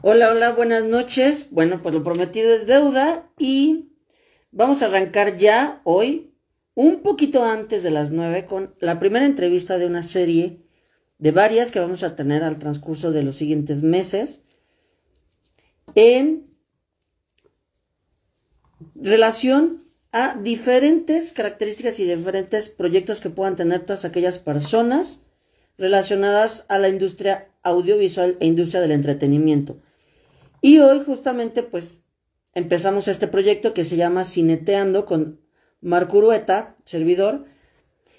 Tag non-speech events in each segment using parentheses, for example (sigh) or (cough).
Hola, hola, buenas noches. Bueno, pues lo prometido es deuda y vamos a arrancar ya hoy, un poquito antes de las nueve, con la primera entrevista de una serie de varias que vamos a tener al transcurso de los siguientes meses en relación a diferentes características y diferentes proyectos que puedan tener todas aquellas personas relacionadas a la industria audiovisual e industria del entretenimiento. Y hoy justamente pues empezamos este proyecto que se llama Cineteando con Marco Urueta, servidor,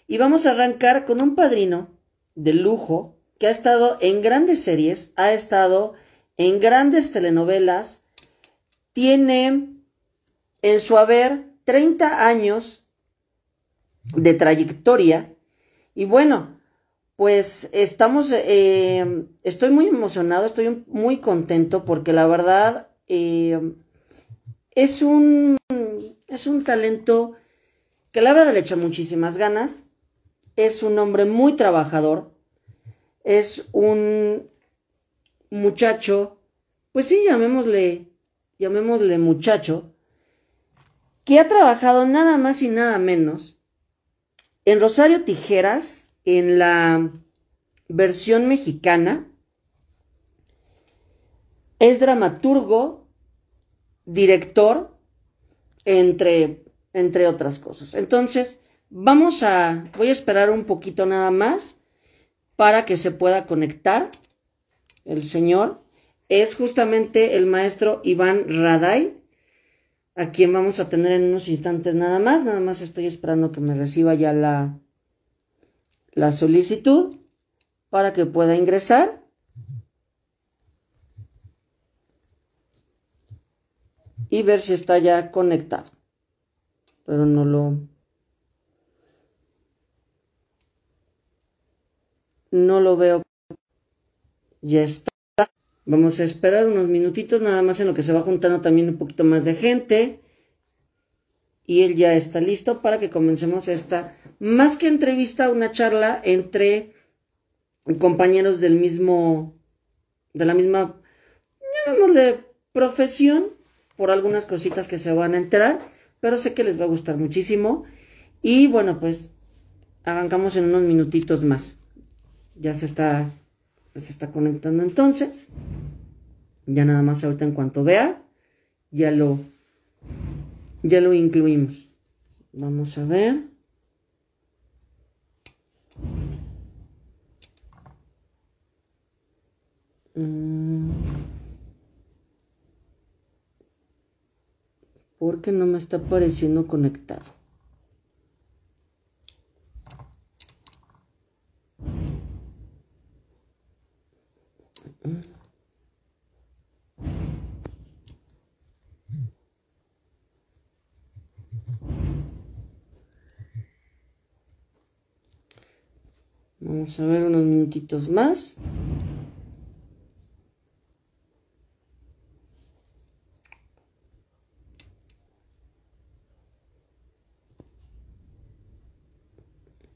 y vamos a arrancar con un padrino de lujo que ha estado en grandes series, ha estado en grandes telenovelas, tiene en su haber 30 años de trayectoria. Y bueno, pues estamos, eh, estoy muy emocionado, estoy muy contento porque la verdad eh, es, un, es un talento que la verdad le echa muchísimas ganas, es un hombre muy trabajador, es un muchacho, pues sí, llamémosle, llamémosle muchacho, que ha trabajado nada más y nada menos en Rosario Tijeras, en la versión mexicana es dramaturgo, director, entre, entre otras cosas. Entonces, vamos a, voy a esperar un poquito nada más para que se pueda conectar el señor. Es justamente el maestro Iván Raday, a quien vamos a tener en unos instantes nada más. Nada más estoy esperando que me reciba ya la, la solicitud para que pueda ingresar. Y ver si está ya conectado. Pero no lo... No lo veo. Ya está. Vamos a esperar unos minutitos nada más en lo que se va juntando también un poquito más de gente y él ya está listo para que comencemos esta, más que entrevista, una charla entre compañeros del mismo, de la misma, llamémosle profesión, por algunas cositas que se van a enterar, pero sé que les va a gustar muchísimo. Y bueno, pues arrancamos en unos minutitos más. Ya se está, se está conectando entonces. Ya nada más ahorita en cuanto vea, ya lo ya lo incluimos. Vamos a ver. Mm. Porque no me está apareciendo conectado. Vamos a ver unos minutitos más.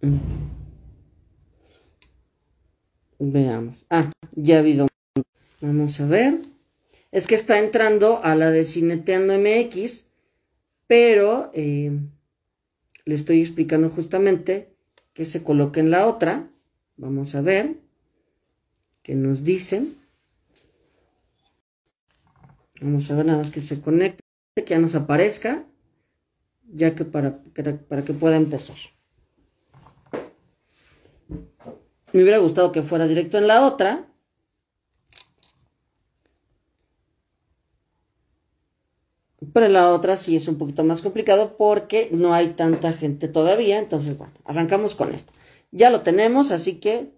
Mm. Veamos. Ah, ya ha habido. Vamos a ver. Es que está entrando a la de Cineteando MX, pero eh, le estoy explicando justamente que se coloque en la otra. Vamos a ver qué nos dicen. Vamos a ver nada más que se conecte, que ya nos aparezca, ya que para, para que pueda empezar. Me hubiera gustado que fuera directo en la otra. Pero en la otra sí es un poquito más complicado porque no hay tanta gente todavía. Entonces, bueno, arrancamos con esto. Ya lo tenemos, así que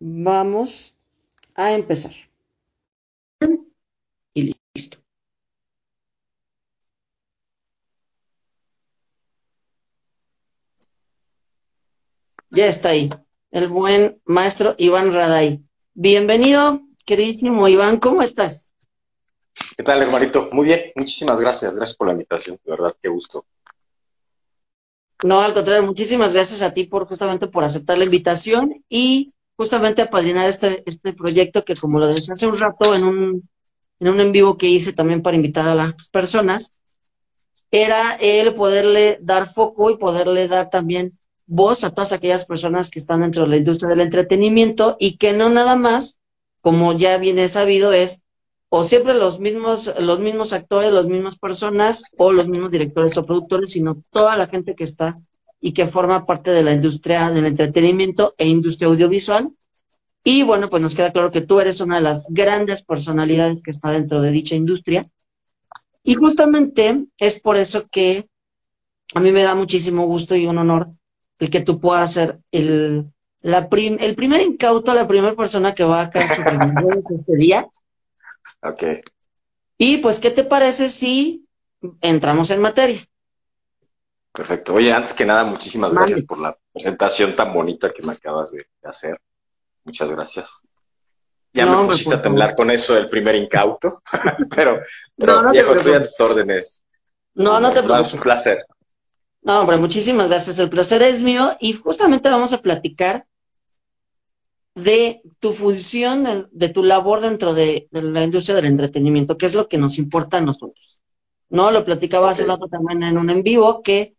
vamos a empezar. Y listo. Ya está ahí, el buen maestro Iván Raday. Bienvenido, queridísimo Iván, ¿cómo estás? ¿Qué tal, hermanito? Muy bien, muchísimas gracias, gracias por la invitación, de verdad, qué gusto. No, al contrario, muchísimas gracias a ti por justamente por aceptar la invitación y justamente apadrinar este, este proyecto que, como lo decía hace un rato en un, en un en vivo que hice también para invitar a las personas, era el poderle dar foco y poderle dar también voz a todas aquellas personas que están dentro de la industria del entretenimiento y que no nada más, como ya viene sabido, es o siempre los mismos, los mismos actores, las mismas personas o los mismos directores o productores, sino toda la gente que está y que forma parte de la industria del entretenimiento e industria audiovisual. Y bueno, pues nos queda claro que tú eres una de las grandes personalidades que está dentro de dicha industria. Y justamente es por eso que a mí me da muchísimo gusto y un honor el que tú puedas ser el, la el primer incauto, la primera persona que va a caer sobre este día. Ok. Y pues, ¿qué te parece si entramos en materia? Perfecto. Oye, antes que nada, muchísimas gracias por la presentación tan bonita que me acabas de, hacer. Muchas gracias. Ya me pusiste a temblar con eso del primer incauto, (laughs) pero, pero no, viejo, estoy a tus órdenes. No, no te preocupes. Es un placer. No, hombre, muchísimas gracias. El placer es mío y justamente vamos a platicar de tu función, de, tu labor dentro de, la industria del entretenimiento, que es lo que nos importa a nosotros. ¿No? Lo platicaba hace rato también en un en vivo que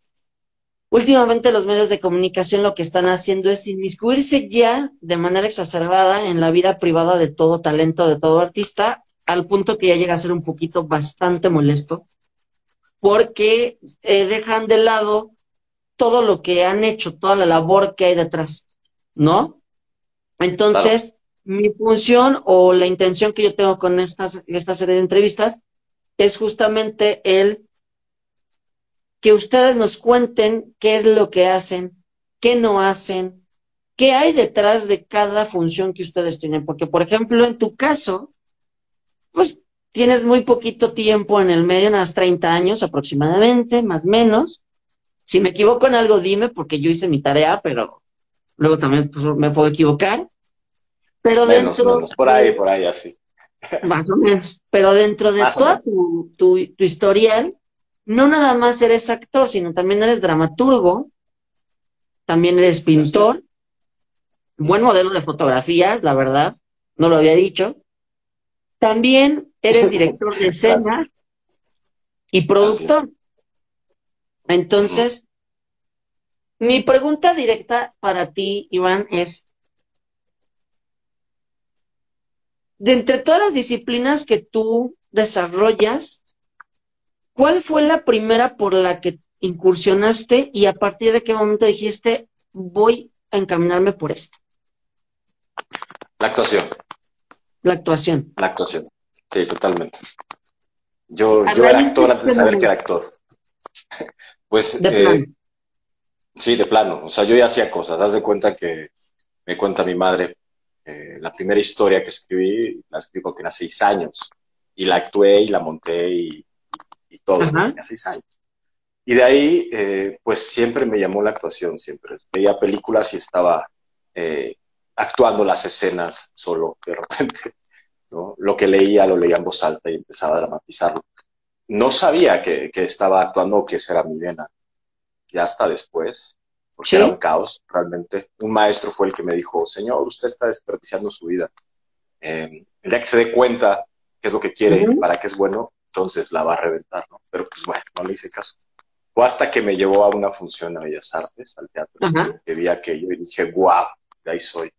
últimamente los medios de comunicación lo que están haciendo es inmiscuirse ya de manera exacerbada en la vida privada de todo talento, de todo artista, al punto que ya llega a ser un poquito bastante molesto, porque eh, dejan de lado todo lo que han hecho, toda la labor que hay detrás, ¿no? Entonces, mi función o la intención que yo tengo con estas, esta serie de entrevistas es justamente el que ustedes nos cuenten qué es lo que hacen, qué no hacen, qué hay detrás de cada función que ustedes tienen. Porque, por ejemplo, en tu caso, pues tienes muy poquito tiempo en el medio, unas 30 años aproximadamente, más o menos. Si me equivoco en algo, dime, porque yo hice mi tarea, pero luego también pues, me puedo equivocar. Pero dentro. por ahí, por ahí, así. (laughs) Más o menos. Pero dentro de toda tu, tu, historial, no nada más eres actor, sino también eres dramaturgo, también eres pintor, buen modelo de fotografías, la verdad, no lo había dicho. También eres (laughs) director de escena y productor. Entonces, mi pregunta directa para ti, Iván, es, de entre todas las disciplinas que tú desarrollas, ¿cuál fue la primera por la que incursionaste y a partir de qué momento dijiste, voy a encaminarme por esto? La actuación. La actuación. La actuación, sí, totalmente. Yo, yo era actor antes de saber que era actor. (laughs) pues eh, Sí, de plano. O sea, yo ya hacía cosas. Haz de cuenta que me cuenta mi madre, eh, la primera historia que escribí, la escribí cuando tenía seis años. Y la actué y la monté y, todo. Tenía seis años. Y de ahí, eh, pues siempre me llamó la actuación, siempre. Veía películas y estaba eh, actuando las escenas solo, de repente. (laughs) ¿no? Lo que leía, lo leía en voz alta y empezaba a dramatizarlo. No sabía que, que estaba actuando o que esa era mi vena ya hasta después, porque era un caos realmente. Un maestro fue el que me dijo, señor, usted está desperdiciando su vida. Eh, el día que se dé cuenta qué es lo que quiere y para qué es bueno, entonces la va a reventar, ¿no? Pero pues bueno, no le hice caso. Fue hasta que me llevó a una función a Bellas Artes, al teatro, que vi aquello y dije, guau, de ahí soy.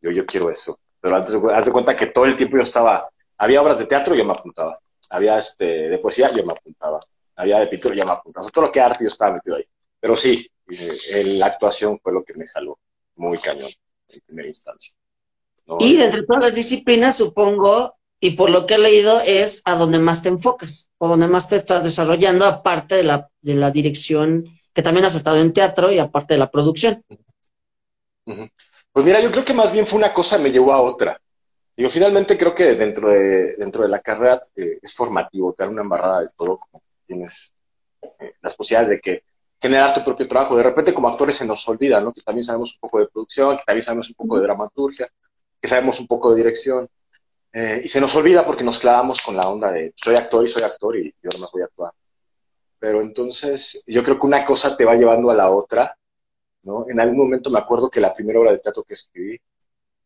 Yo, yo quiero eso. Pero antes, haz de cuenta que todo el tiempo yo estaba, había obras de teatro, yo me apuntaba. Había este, de poesía, yo me apuntaba. Había de pintura, yo me apuntaba. todo lo que arte yo estaba metido ahí. Pero sí, eh, la actuación fue lo que me jaló muy cañón en primera instancia. Y de entre todas las disciplinas, supongo, y por lo que he leído, es a donde más te enfocas, o donde más te estás desarrollando, aparte de la, de la dirección, que también has estado en teatro y aparte de la producción. Pues mira, yo creo que más bien fue una cosa me llevó a otra. Digo, finalmente creo que dentro de, dentro de la carrera eh, es formativo, te dan una embarrada de todo, como tienes eh, las posibilidades de que generar tu propio trabajo. De repente como actores se nos olvida, ¿no? Que también sabemos un poco de producción, que también sabemos un poco de dramaturgia, que sabemos un poco de dirección. Eh, y se nos olvida porque nos clavamos con la onda de soy actor y soy actor y yo no voy a actuar. Pero entonces yo creo que una cosa te va llevando a la otra, ¿no? En algún momento me acuerdo que la primera obra de teatro que escribí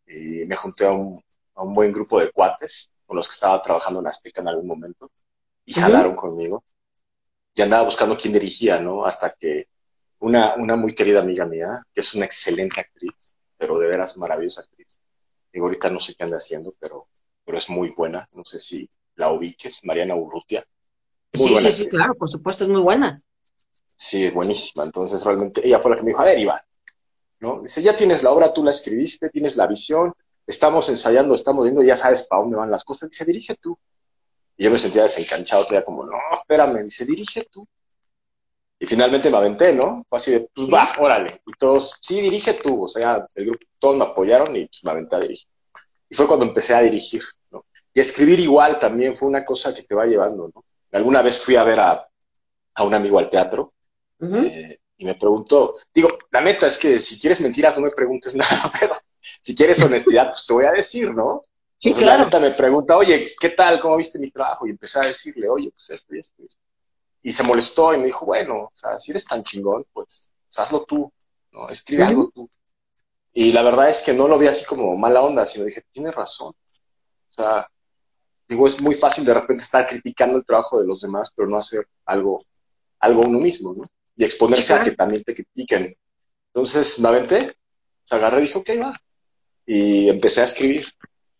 y me junté a un, a un buen grupo de cuates con los que estaba trabajando en Azteca en algún momento y jalaron conmigo. Y andaba buscando quién dirigía, ¿no? Hasta que una, una muy querida amiga mía, que es una excelente actriz, pero de veras maravillosa actriz. Y ahorita no sé qué anda haciendo, pero, pero es muy buena. No sé si la ubiques, Mariana Urrutia. sí, sí, sí, claro, por supuesto, es muy buena. Sí, es buenísima. Entonces, realmente, ella fue la que me dijo, a ver, Iván, ¿no? Dice, ya tienes la obra, tú la escribiste, tienes la visión, estamos ensayando, estamos viendo, ya sabes para dónde van las cosas. Dice, dirige tú. Y yo me sentía desencanchado, todavía como, no, espérame, dice, dirige tú. Y finalmente me aventé, ¿no? Fue así de, pues va, órale. Y todos, sí, dirige tú. O sea, el grupo, todos me apoyaron y pues me aventé a dirigir. Y fue cuando empecé a dirigir, ¿no? Y escribir igual también fue una cosa que te va llevando, ¿no? Alguna vez fui a ver a, a un amigo al teatro eh, y me preguntó, digo, la neta es que si quieres mentiras no me preguntes (laughs) nada, pero si quieres honestidad, pues te voy a decir, ¿no? Sí, claro. La neta me pregunta, oye, ¿qué tal? ¿Cómo viste mi trabajo? Y empecé a decirle, oye, pues esto y esto y esto. Y se molestó y me dijo, bueno, o sea, si eres tan chingón, pues, pues hazlo tú, ¿no? Escribe algo tú. Y la verdad es que no lo vi así como mala onda, sino dije, tienes razón. O sea, digo, es muy fácil de repente estar criticando el trabajo de los demás, pero no hacer algo, algo uno mismo, ¿no? Y exponerse a que también te critiquen. Entonces me aventé, se agarré y dije, ok, va. Y empecé a escribir.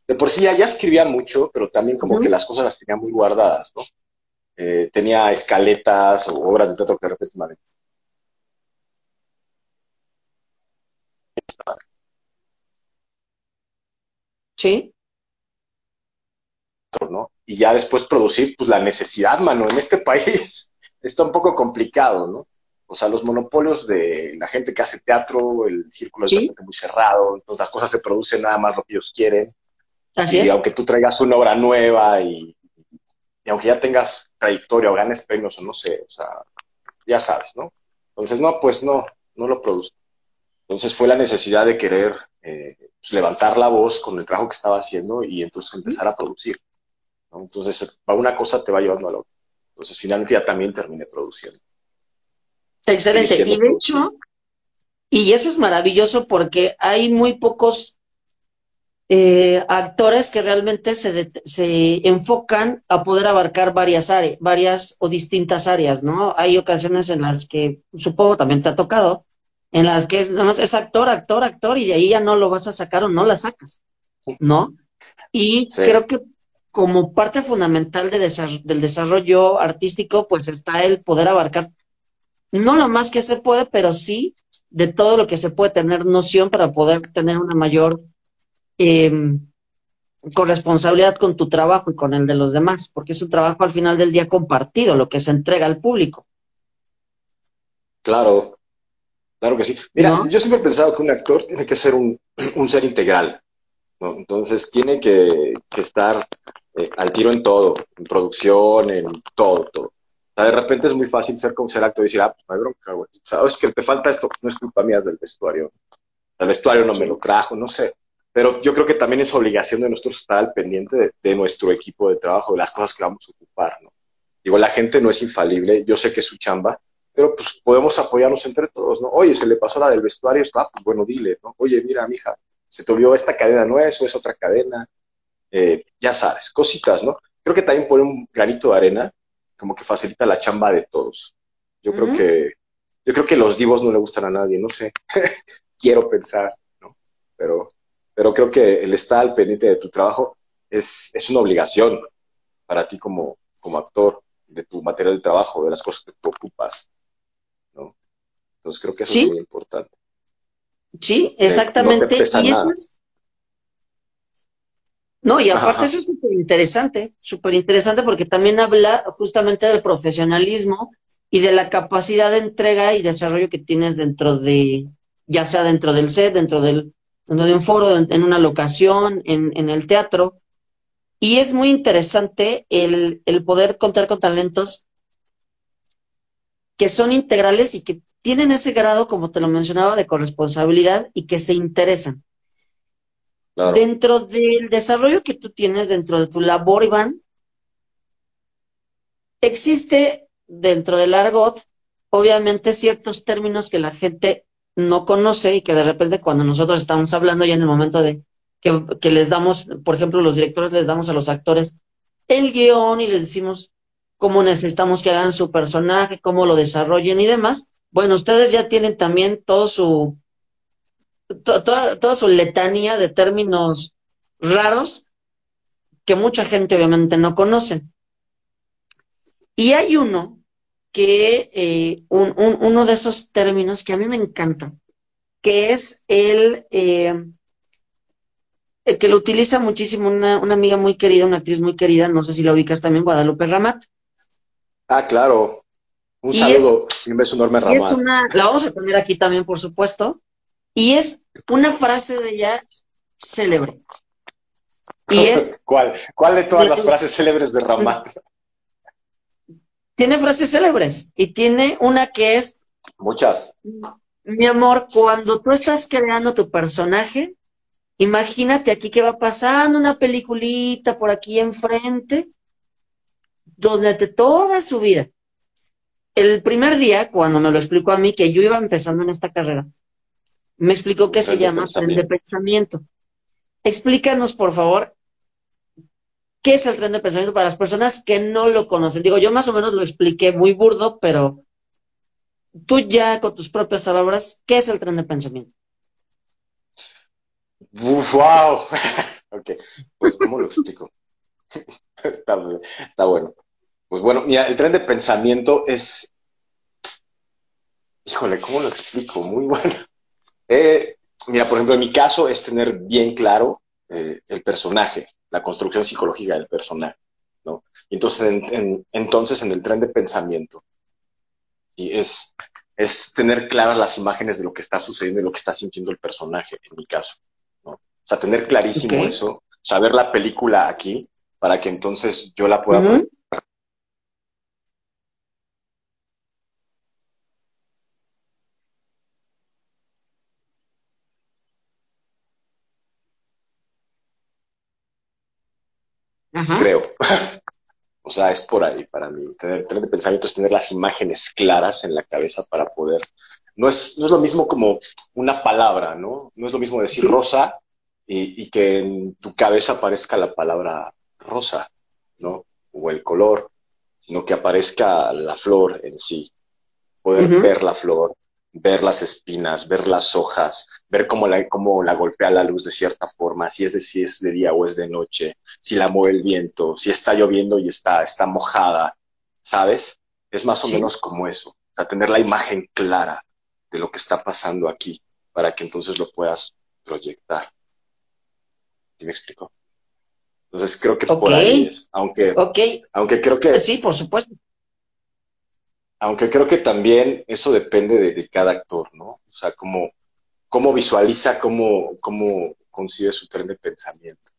De por sí ya, ya escribía mucho, pero también como que las cosas las tenía muy guardadas, ¿no? Eh, tenía escaletas o obras de teatro que de repente me Sí. ¿no? Y ya después producir, pues la necesidad, mano, en este (laughs) país está un poco complicado, ¿no? O sea, los monopolios de la gente que hace teatro, el círculo es muy cerrado, entonces las cosas se producen nada más lo que ellos quieren. Así y aunque tú traigas una obra nueva y, y aunque ya tengas trayectoria o ganes premios o no sé, o sea, ya sabes, ¿no? Entonces, no, pues no, no lo produzco. Entonces fue la necesidad de querer eh, pues, levantar la voz con el trabajo que estaba haciendo y entonces empezar a producir. ¿no? Entonces, una cosa te va llevando a la otra. Entonces, finalmente ya también terminé produciendo. Excelente. Y de hecho, y eso es maravilloso porque hay muy pocos eh, actores que realmente se, se, enfocan a poder abarcar varias áreas, varias o distintas áreas, ¿no? Hay ocasiones en las que, supongo también te ha tocado, en las que es, es actor, actor, actor, y de ahí ya no lo vas a sacar o no la sacas, ¿no? Y creo que como parte fundamental de del desarrollo artístico, pues está el poder abarcar, no lo más que se puede, pero sí de todo lo que se puede tener noción para poder tener una mayor eh, con responsabilidad con tu trabajo y con el de los demás, porque es un trabajo al final del día compartido, lo que se entrega al público. Claro, claro que sí. Mira, yo siempre he pensado que un actor tiene que ser un, ser integral, ¿no? Entonces tiene que, estar eh, al tiro en todo, en producción, en todo, todo. de repente es muy fácil ser como ser actor y decir, ah, pues no hay bronca, güey. O sea, es que te falta esto, no es culpa mía, del vestuario. El vestuario no me lo trajo, no sé pero yo creo que también es obligación de nosotros estar al pendiente de, nuestro equipo de trabajo, de las cosas que vamos a ocupar, ¿no? Digo, la gente no es infalible, yo sé que es su chamba, pero pues podemos apoyarnos entre todos, ¿no? Oye, se le pasó la del vestuario, está, pues bueno, dile, ¿no? Oye, mira, mija, se te olvidó esta cadena, no es, o es otra cadena, eh, ya sabes, cositas, ¿no? Creo que también pone un granito de arena, como que facilita la chamba de todos. Yo creo que, yo creo que los divos no le gustan a nadie, no sé, (laughs) quiero pensar, ¿no? Pero pero creo que el estar al pendiente de tu trabajo es, es una obligación para ti como, como actor, de tu material de trabajo, de las cosas que tú ocupas, ¿no? Entonces creo que eso es muy importante. Sí, exactamente. y eso es... No, y aparte eso es súper interesante, súper interesante porque también habla justamente del profesionalismo y de la capacidad de entrega y desarrollo que tienes dentro de, ya sea dentro del set, dentro del de un foro, en, una locación, en, el teatro. Y es muy interesante el, poder contar con talentos que son integrales y que tienen ese grado, como te lo mencionaba, de corresponsabilidad y que se interesan. Dentro del desarrollo que tú tienes, dentro de tu labor, Iván, existe dentro del argot, obviamente, ciertos términos que la gente no conoce y que de repente cuando nosotros estamos hablando ya en el momento de que, les damos, por ejemplo, los directores les damos a los actores el guion y les decimos cómo necesitamos que hagan su personaje, cómo lo desarrollen y demás. Bueno, ustedes ya tienen también todo su, toda, toda su letanía de términos raros que mucha gente obviamente no conoce. Y hay uno que, eh, uno de esos términos que a mí me encanta, que es el, eh, el que lo utiliza muchísimo una, amiga muy querida, una actriz muy querida, no sé si la ubicas también, Guadalupe Ramat. Ah, claro. Un saludo y un beso enorme, Ramat. Es una, la vamos a tener aquí también, por supuesto, y es una frase de ella célebre. Y (laughs) es, ¿Cuál? ¿Cuál de todas las frases célebres de Ramat? (laughs) Tiene frases célebres y tiene una que es... Muchas. Mi amor, cuando tú estás creando tu personaje, imagínate aquí que va pasando una peliculita por aquí enfrente, durante toda su vida. El primer día, cuando me lo explicó a mí, que yo iba empezando en esta carrera, me explicó que se llama tren de pensamiento. Explícanos, por favor, qué es el tren de pensamiento para las personas que no lo conocen. Digo, yo más o menos lo expliqué muy burdo, pero tú ya con tus propias palabras, ¿qué es el tren de pensamiento? ¡Wow! (laughs) ok, pues ¿cómo lo explico? (laughs) está, está, bueno. Pues bueno, mira, el tren de pensamiento es... Híjole, ¿cómo lo explico? Muy (laughs) bueno. Eh, mira, por ejemplo, en mi caso es tener bien claro eh, el personaje, la construcción psicológica del personaje, ¿no? Y entonces, en, entonces, en el tren de pensamiento, y es, es tener claras las imágenes de lo que está sucediendo y lo que está sintiendo el personaje, en mi caso. ¿no? O sea, tener clarísimo eso, saber la película aquí, para que entonces yo la pueda... Creo. (laughs) O sea, es por ahí para mí. Tener, tener de pensamiento es tener las imágenes claras en la cabeza para poder. No es, no es lo mismo como una palabra, ¿no? No es lo mismo decir rosa y, que en tu cabeza aparezca la palabra rosa, ¿no? O el color, sino que aparezca la flor en sí. Poder ver la flor, ver las espinas, ver las hojas, ver cómo la, cómo la golpea la luz de cierta forma, si es, de, si es de día o es de noche, si la mueve el viento, si está lloviendo y está, está mojada, ¿sabes? Es más o menos como eso, o sea, tener la imagen clara de lo que está pasando aquí para que entonces lo puedas proyectar. ¿Sí me explico? Entonces creo que por ahí es, aunque, aunque creo que... Sí, por supuesto. Aunque creo que también eso depende de, cada actor, ¿no? O sea, cómo, cómo visualiza, cómo, cómo concibe su tren de pensamiento.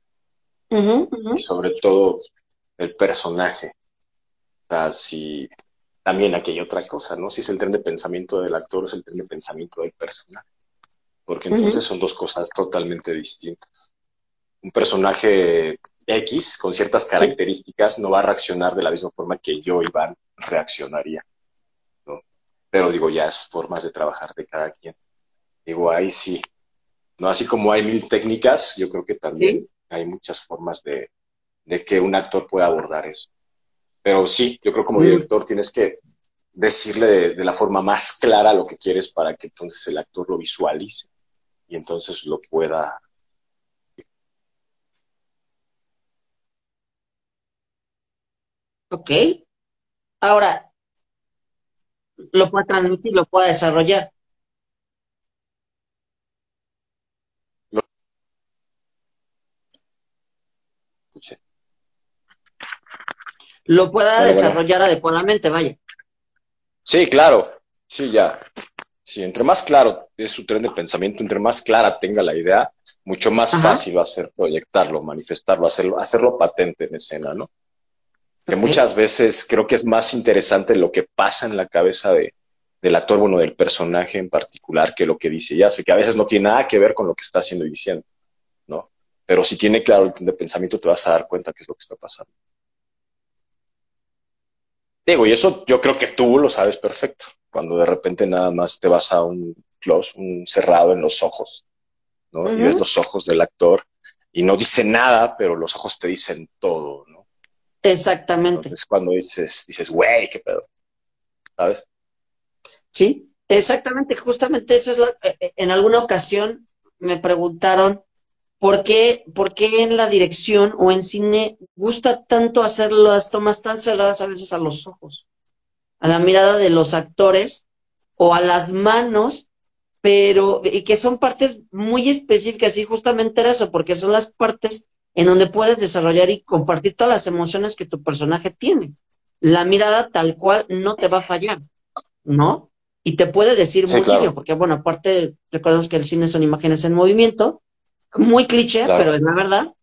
Y sobre todo el personaje. O sea, si también aquí hay otra cosa, ¿no? Si es el tren de pensamiento del actor o es el tren de pensamiento del personaje. Porque entonces son dos cosas totalmente distintas. Un personaje X con ciertas características no va a reaccionar de la misma forma que yo, Iván, reaccionaría. Pero digo, ya es formas de trabajar de cada quien. Digo, ahí sí. No así como hay mil técnicas, yo creo que también hay muchas formas de, que un actor pueda abordar eso. Pero sí, yo creo como director tienes que decirle de, la forma más clara lo que quieres para que entonces el actor lo visualice y entonces lo pueda Ok. Ahora, lo pueda transmitir, lo pueda desarrollar. Lo pueda desarrollar adecuadamente, vaya. Sí, claro. Sí, ya. Sí, entre más claro es su tren de pensamiento, entre más clara tenga la idea, mucho más fácil va a ser proyectarlo, manifestarlo, hacerlo, hacerlo patente en escena, ¿no? Que muchas veces creo que es más interesante lo que pasa en la cabeza de, del actor, bueno, del personaje en particular, que lo que dice ya. Sé que a veces no tiene nada que ver con lo que está haciendo y diciendo, ¿no? Pero si tiene claro el de pensamiento, te vas a dar cuenta qué es lo que está pasando. Digo, y eso yo creo que tú lo sabes perfecto. Cuando de repente nada más te vas a un close, un cerrado en los ojos, ¿no? Y ves los ojos del actor y no dice nada, pero los ojos te dicen todo, ¿no? Exactamente. Entonces cuando dices, dices, güey, qué pedo, ¿sabes? Sí, exactamente, justamente esa es la, eh, eh, en alguna ocasión me preguntaron por qué, por qué en la dirección o en cine gusta tanto hacer las tomas tan cerradas a veces a los ojos, a la mirada de los actores o a las manos pero y que son partes muy específicas y justamente era eso, porque son las partes en donde puedes desarrollar y compartir todas las emociones que tu personaje tiene. La mirada tal cual no te va a fallar, ¿no? Y te puede decir muchísimo, porque bueno, aparte recordemos que el cine son imágenes en movimiento, muy cliché, pero es la verdad.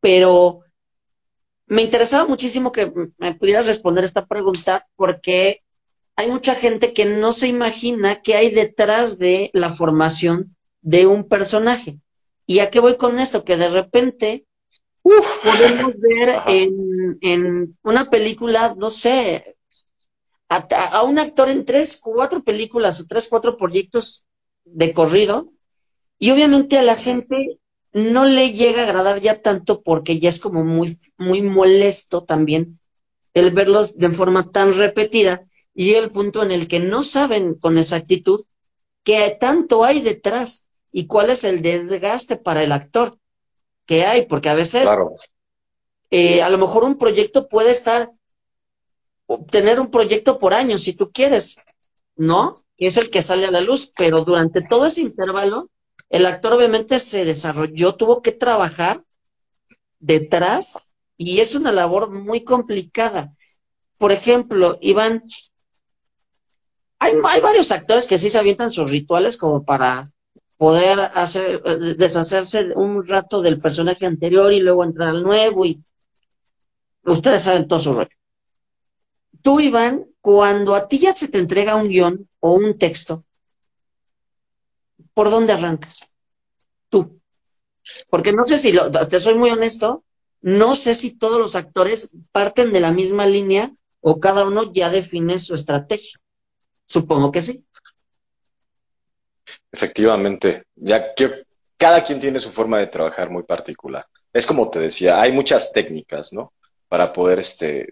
Pero me interesaba muchísimo que me pudieras responder esta pregunta porque hay mucha gente que no se imagina qué hay detrás de la formación de un personaje. ¿Y a qué voy con esto? Que de repente podemos (laughs) ver en, una película, no sé, a, un actor en tres, cuatro películas o tres, cuatro proyectos de corrido, y obviamente a la gente no le llega a agradar ya tanto porque ya es como muy, muy molesto también el verlos de forma tan repetida y el punto en el que no saben con exactitud qué tanto hay detrás y cuál es el desgaste para el actor que hay, porque a veces eh, a lo mejor un proyecto puede estar, tener un proyecto por año si tú quieres, ¿no? Que es el que sale a la luz, pero durante todo ese intervalo, el actor obviamente se desarrolló, tuvo que trabajar detrás y es una labor muy complicada. Por ejemplo, Iván, hay, varios actores que sí se avientan sus rituales como para poder hacer deshacerse un rato del personaje anterior y luego entrar al nuevo y ustedes saben todo su rollo. Tú, Iván, cuando a ti ya se te entrega un guion o un texto, ¿por dónde arrancas? Tú. Porque no sé si, lo, te soy muy honesto, no sé si todos los actores parten de la misma línea o cada uno ya define su estrategia. Supongo que sí. Efectivamente, ya que cada quien tiene su forma de trabajar muy particular. Es como te decía, hay muchas técnicas, ¿no? Para poder este,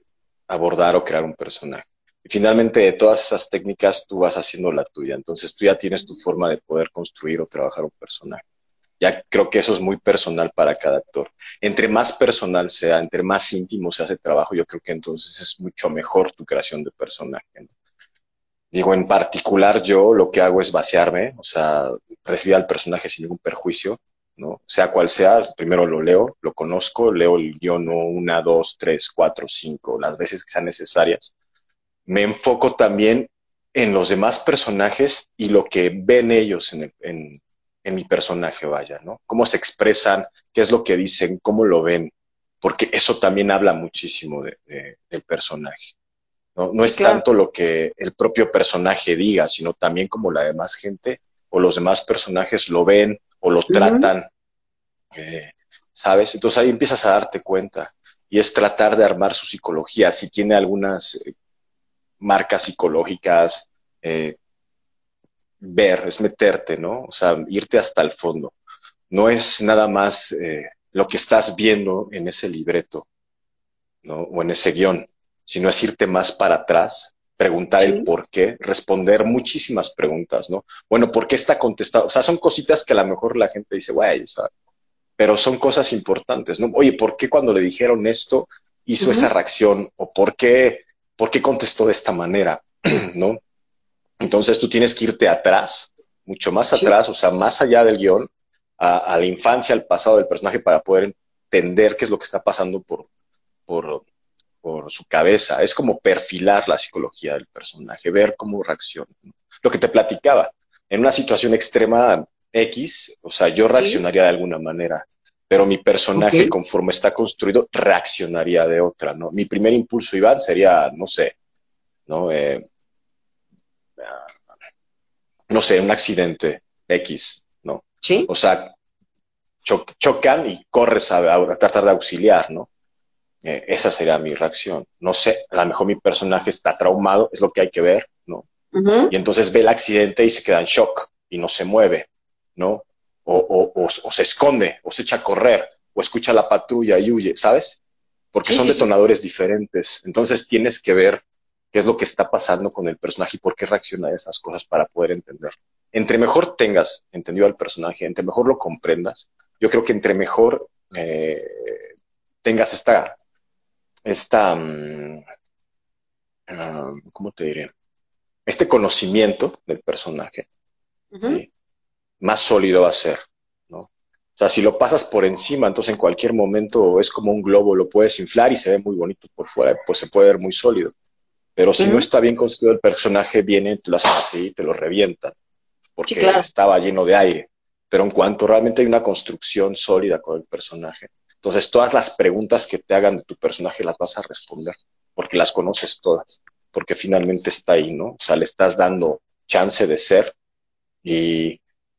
abordar o crear un personaje. Y finalmente de todas esas técnicas tú vas haciendo la tuya. Entonces tú ya tienes tu forma de poder construir o trabajar un personaje. Ya creo que eso es muy personal para cada actor. Entre más personal sea, entre más íntimo sea ese trabajo, yo creo que entonces es mucho mejor tu creación de personaje. ¿no? Digo, en particular yo lo que hago es vaciarme, o sea, recibir al personaje sin ningún perjuicio, ¿no? Sea cual sea, primero lo leo, lo conozco, leo el guion una, dos, tres, cuatro, cinco, las veces que sean necesarias. Me enfoco también en los demás personajes y lo que ven ellos en, en, mi personaje, vaya, ¿no? Cómo se expresan, qué es lo que dicen, cómo lo ven, porque eso también habla muchísimo del personaje. No, es tanto lo que el propio personaje diga, sino también como la demás gente o los demás personajes lo ven o lo tratan, eh, ¿sabes? Entonces ahí empiezas a darte cuenta y es tratar de armar su psicología. Si tiene algunas eh, marcas psicológicas, eh, ver, es meterte, ¿no? O sea, irte hasta el fondo. No es nada más lo que estás viendo en ese libreto, ¿no? O en ese guion sino es irte más para atrás, preguntar el por qué, responder muchísimas preguntas, ¿no? Bueno, ¿por qué está contestado? O sea, son cositas que a lo mejor la gente dice, güey, pero son cosas importantes, ¿no? Oye, ¿por qué cuando le dijeron esto hizo esa reacción? ¿O por qué, por qué contestó de esta manera? (clears throat) ¿No? Entonces tú tienes que irte atrás, mucho más atrás, o sea, más allá del guion, a, a, la infancia, al pasado del personaje para poder entender qué es lo que está pasando por, por, por su cabeza. Es como perfilar la psicología del personaje, ver cómo reacciona. Lo que te platicaba, en una situación extrema X, o sea, yo reaccionaría de alguna manera, pero mi personaje, conforme está construido, reaccionaría de otra, ¿no? Mi primer impulso, Iván, sería, no sé, ¿no? Eh, no sé, un accidente X, ¿no? Sí. O sea, chocan y corres a, a, tratar de auxiliar, ¿no? Eh, esa sería mi reacción. No sé, a lo mejor mi personaje está traumado, es lo que hay que ver, ¿no? Y entonces ve el accidente y se queda en shock y no se mueve, ¿no? o, o, se esconde, o se echa a correr, o escucha la patrulla y huye, ¿sabes? Porque son detonadores diferentes. Entonces tienes que ver qué es lo que está pasando con el personaje y por qué reacciona a esas cosas para poder entender. Entre mejor tengas entendido al personaje, entre mejor lo comprendas, yo creo que entre mejor eh, tengas esta, esta, mm, ah, ¿cómo te diré? Este conocimiento del personaje, más sólido va a ser, ¿no? O sea, si lo pasas por encima, entonces en cualquier momento es como un globo, lo puedes inflar y se ve muy bonito por fuera, pues se puede ver muy sólido. Pero si no está bien construido el personaje, viene, te lo hacen así, te lo revientan, porque estaba lleno de aire. Pero en cuanto realmente hay una construcción sólida con el personaje, entonces todas las preguntas que te hagan de tu personaje las vas a responder, porque las conoces todas, porque finalmente está ahí, ¿no? O sea, le estás dando chance de ser y,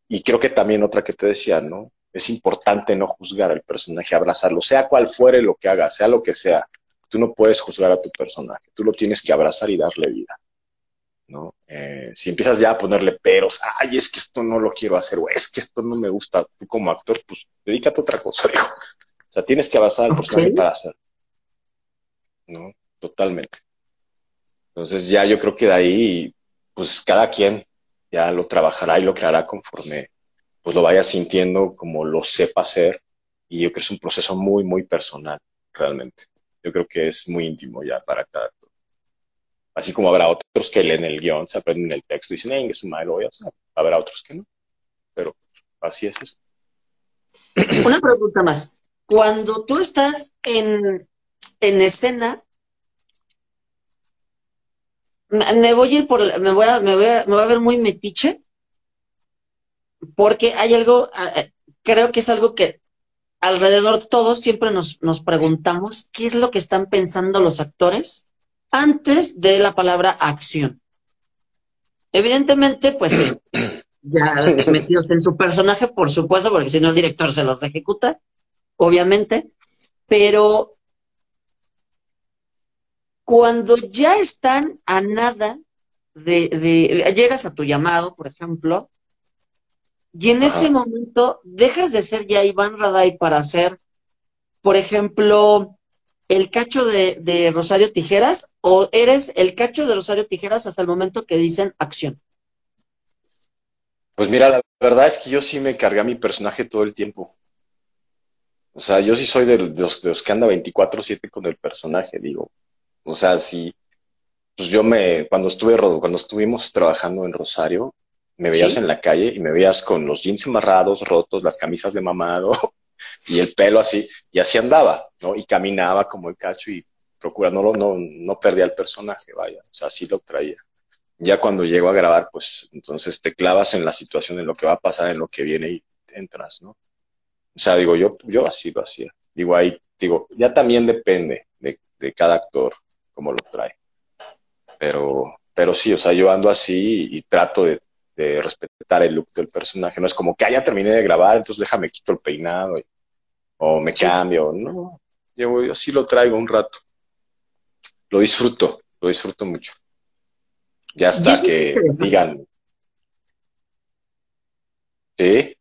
y creo que también otra que te decía, ¿no? Es importante no juzgar al personaje, abrazarlo, sea cual fuere lo que haga, sea lo que sea. Tú no puedes juzgar a tu personaje, tú lo tienes que abrazar y darle vida. ¿no? Eh, si empiezas ya a ponerle peros, ay, es que esto no lo quiero hacer, o es que esto no me gusta, tú como actor, pues dedícate a otra cosa, (laughs) O sea, tienes que abrazar al personaje para hacer. ¿No? Totalmente. Entonces ya yo creo que de ahí, pues cada quien ya lo trabajará y lo creará conforme pues lo vaya sintiendo como lo sepa hacer y yo creo que es un proceso muy, muy personal, realmente. Yo creo que es muy íntimo ya para cada actor. Así como habrá otros que leen el guion, se aprenden el texto y dicen, eh, es malo, voy a hacer. Habrá otros que no. Pero así es esto. Una pregunta más. Cuando tú estás en, en escena, me voy a ir por, me voy a, me voy a, me voy a ver muy metiche, porque hay algo, creo que es algo que alrededor todos siempre nos, nos preguntamos qué es lo que están pensando los actores antes de la palabra acción. Evidentemente, pues ya metidos en su personaje, por supuesto, porque si no el director se los ejecuta, obviamente, pero cuando ya están a nada de, llegas a tu llamado, por ejemplo, y en ese momento dejas de ser ya Iván Raday para ser, por ejemplo, el cacho de, Rosario Tijeras o eres el cacho de Rosario Tijeras hasta el momento que dicen acción? Pues mira, la verdad es que yo sí me cargué a mi personaje todo el tiempo. O sea, yo sí soy de, los, de los, que anda 24/7 con el personaje, digo. O sea, sí, pues yo me, cuando estuve, cuando estuvimos trabajando en Rosario, me veías en la calle y me veías con los jeans amarrados, rotos, las camisas de mamado (laughs) y el pelo así, y así andaba, ¿no? Y caminaba como el cacho y procura, no, no, no perdía el personaje, vaya, o sea, así lo traía. Ya cuando llego a grabar, pues entonces te clavas en la situación, en lo que va a pasar, en lo que viene y entras, ¿no? O sea, digo, yo, yo así lo hacía. Digo, ahí, digo, ya también depende de, de cada actor cómo lo trae. Pero, pero sí, o sea, yo ando así y, trato de, respetar el look del personaje. No es como que, ah, ya terminé de grabar, entonces déjame quito el peinado o me cambio. No, yo, yo sí lo traigo un rato. Lo disfruto, lo disfruto mucho. Ya hasta que digan. ¿Sí?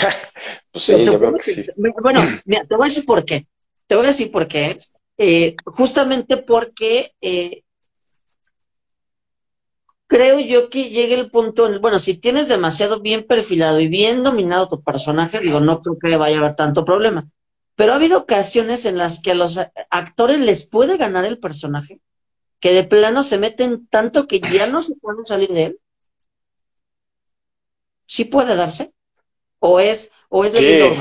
(laughs) pues sí, yo creo que sí. Bueno, mira, te voy a decir por qué. Te voy a decir por qué. Eh, justamente porque eh, creo yo que llega el punto, bueno, si tienes demasiado bien perfilado y bien dominado tu personaje, digo, no creo que vaya a haber tanto problema. Pero ha habido ocasiones en las que a los actores les puede ganar el personaje, que de plano se meten tanto que ya no se pueden salir de él. ¿Sí puede darse? ¿O es, o es de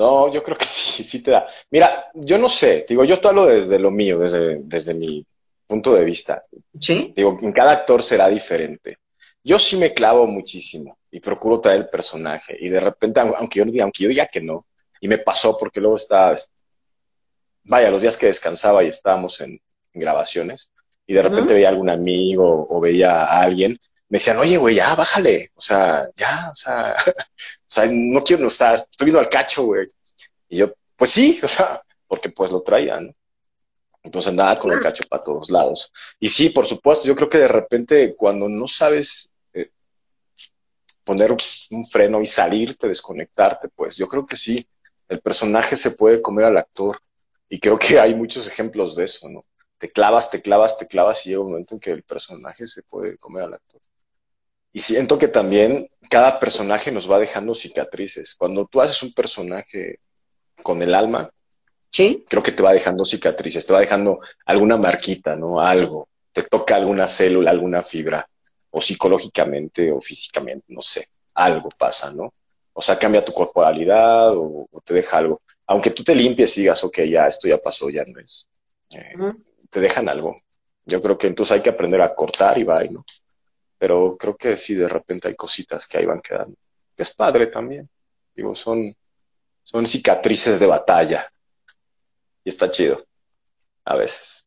no, yo creo que sí, (laughs) sí te da. Mira, yo no sé, digo, yo te hablo desde lo mío, desde, desde mi punto de vista. Sí. Digo, en cada actor será diferente. Yo sí me clavo muchísimo y procuro traer el personaje. Y de repente, aunque yo, diga, aunque yo diga que no, y me pasó porque luego estaba, vaya, los días que descansaba y estábamos en, grabaciones, y de repente veía a algún amigo o veía a alguien, me decían, oye, güey, ya, bájale. O sea, ya, o sea, (laughs) o sea, no quiero, o sea, estoy viendo al cacho, güey. Y yo, pues sí, o sea, porque pues lo traían. Entonces andaba con el cacho para todos lados. Y sí, por supuesto, yo creo que de repente cuando no sabes, eh, poner un freno y salirte, desconectarte, pues yo creo que sí, el personaje se puede comer al actor y creo que hay muchos ejemplos de eso, ¿no? Te clavas, te clavas, te clavas y llega un momento en que el personaje se puede comer al actor. Y siento que también cada personaje nos va dejando cicatrices. Cuando tú haces un personaje con el alma, ¿Sí? creo que te va dejando cicatrices, te va dejando alguna marquita, ¿no? Algo. Te toca alguna célula, alguna fibra, o psicológicamente o físicamente, no sé. Algo pasa, ¿no? O sea, cambia tu corporalidad o, te deja algo. Aunque tú te limpies y digas, ok, ya, esto ya pasó, ya no es. Eh, te dejan algo. Yo creo que entonces hay que aprender a cortar y va, ¿no? Pero creo que sí, de repente hay cositas que ahí van quedando. Que es padre también. Digo, son, son cicatrices de batalla. Y está chido. A veces.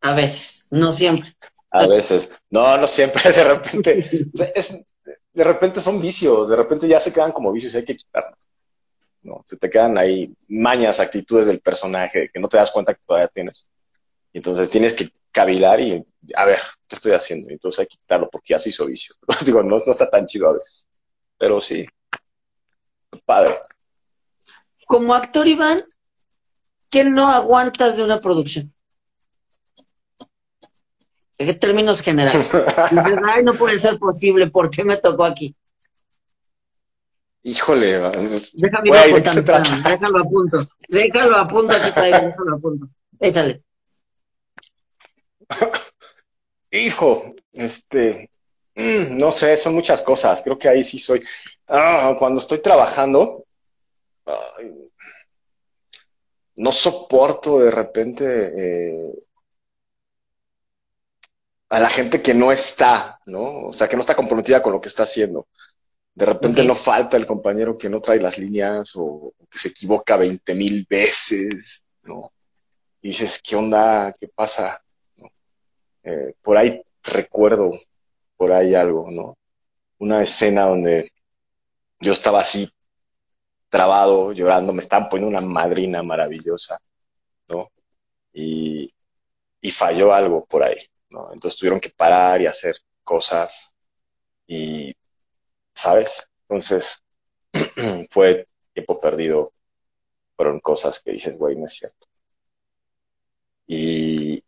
A veces, no siempre. A veces. No, no siempre. (laughs) De repente, de repente son vicios. De repente ya se quedan como vicios y hay que quitarlos. No, se te quedan ahí mañas, actitudes del personaje que no te das cuenta que todavía tienes. Entonces tienes que cavilar y, a ver, ¿qué estoy haciendo? Entonces hay que quitarlo porque ya se hizo vicio. (laughs) digo, no, no está tan chido a veces. Pero sí, padre. Como actor, Iván, ¿qué no aguantas de una producción? En términos generales. (laughs) Dices, ay, no puede ser posible, ¿por qué me tocó aquí? Híjole, déjame déjalo a punto, déjalo a punto, aquí traigo, déjalo a punto. Échale. Hijo, este, mm, no sé, son muchas cosas. Creo que ahí sí soy. Ah, cuando estoy trabajando, no soporto de repente eh, a la gente que no está, ¿no? O sea, que no está comprometida con lo que está haciendo. De repente no falta el compañero que no trae las líneas o, que se equivoca veinte mil veces, ¿no? Y dices, ¿qué onda? ¿Qué pasa? Eh, por ahí recuerdo, por ahí algo, ¿no? Una escena donde yo estaba así, trabado, llorando, me estaban poniendo una madrina maravillosa, ¿no? Y, y falló algo por ahí, ¿no? Entonces tuvieron que parar y hacer cosas y, ¿sabes? Entonces (clears throat) fue tiempo perdido, fueron cosas que dices, güey, no es cierto. Y,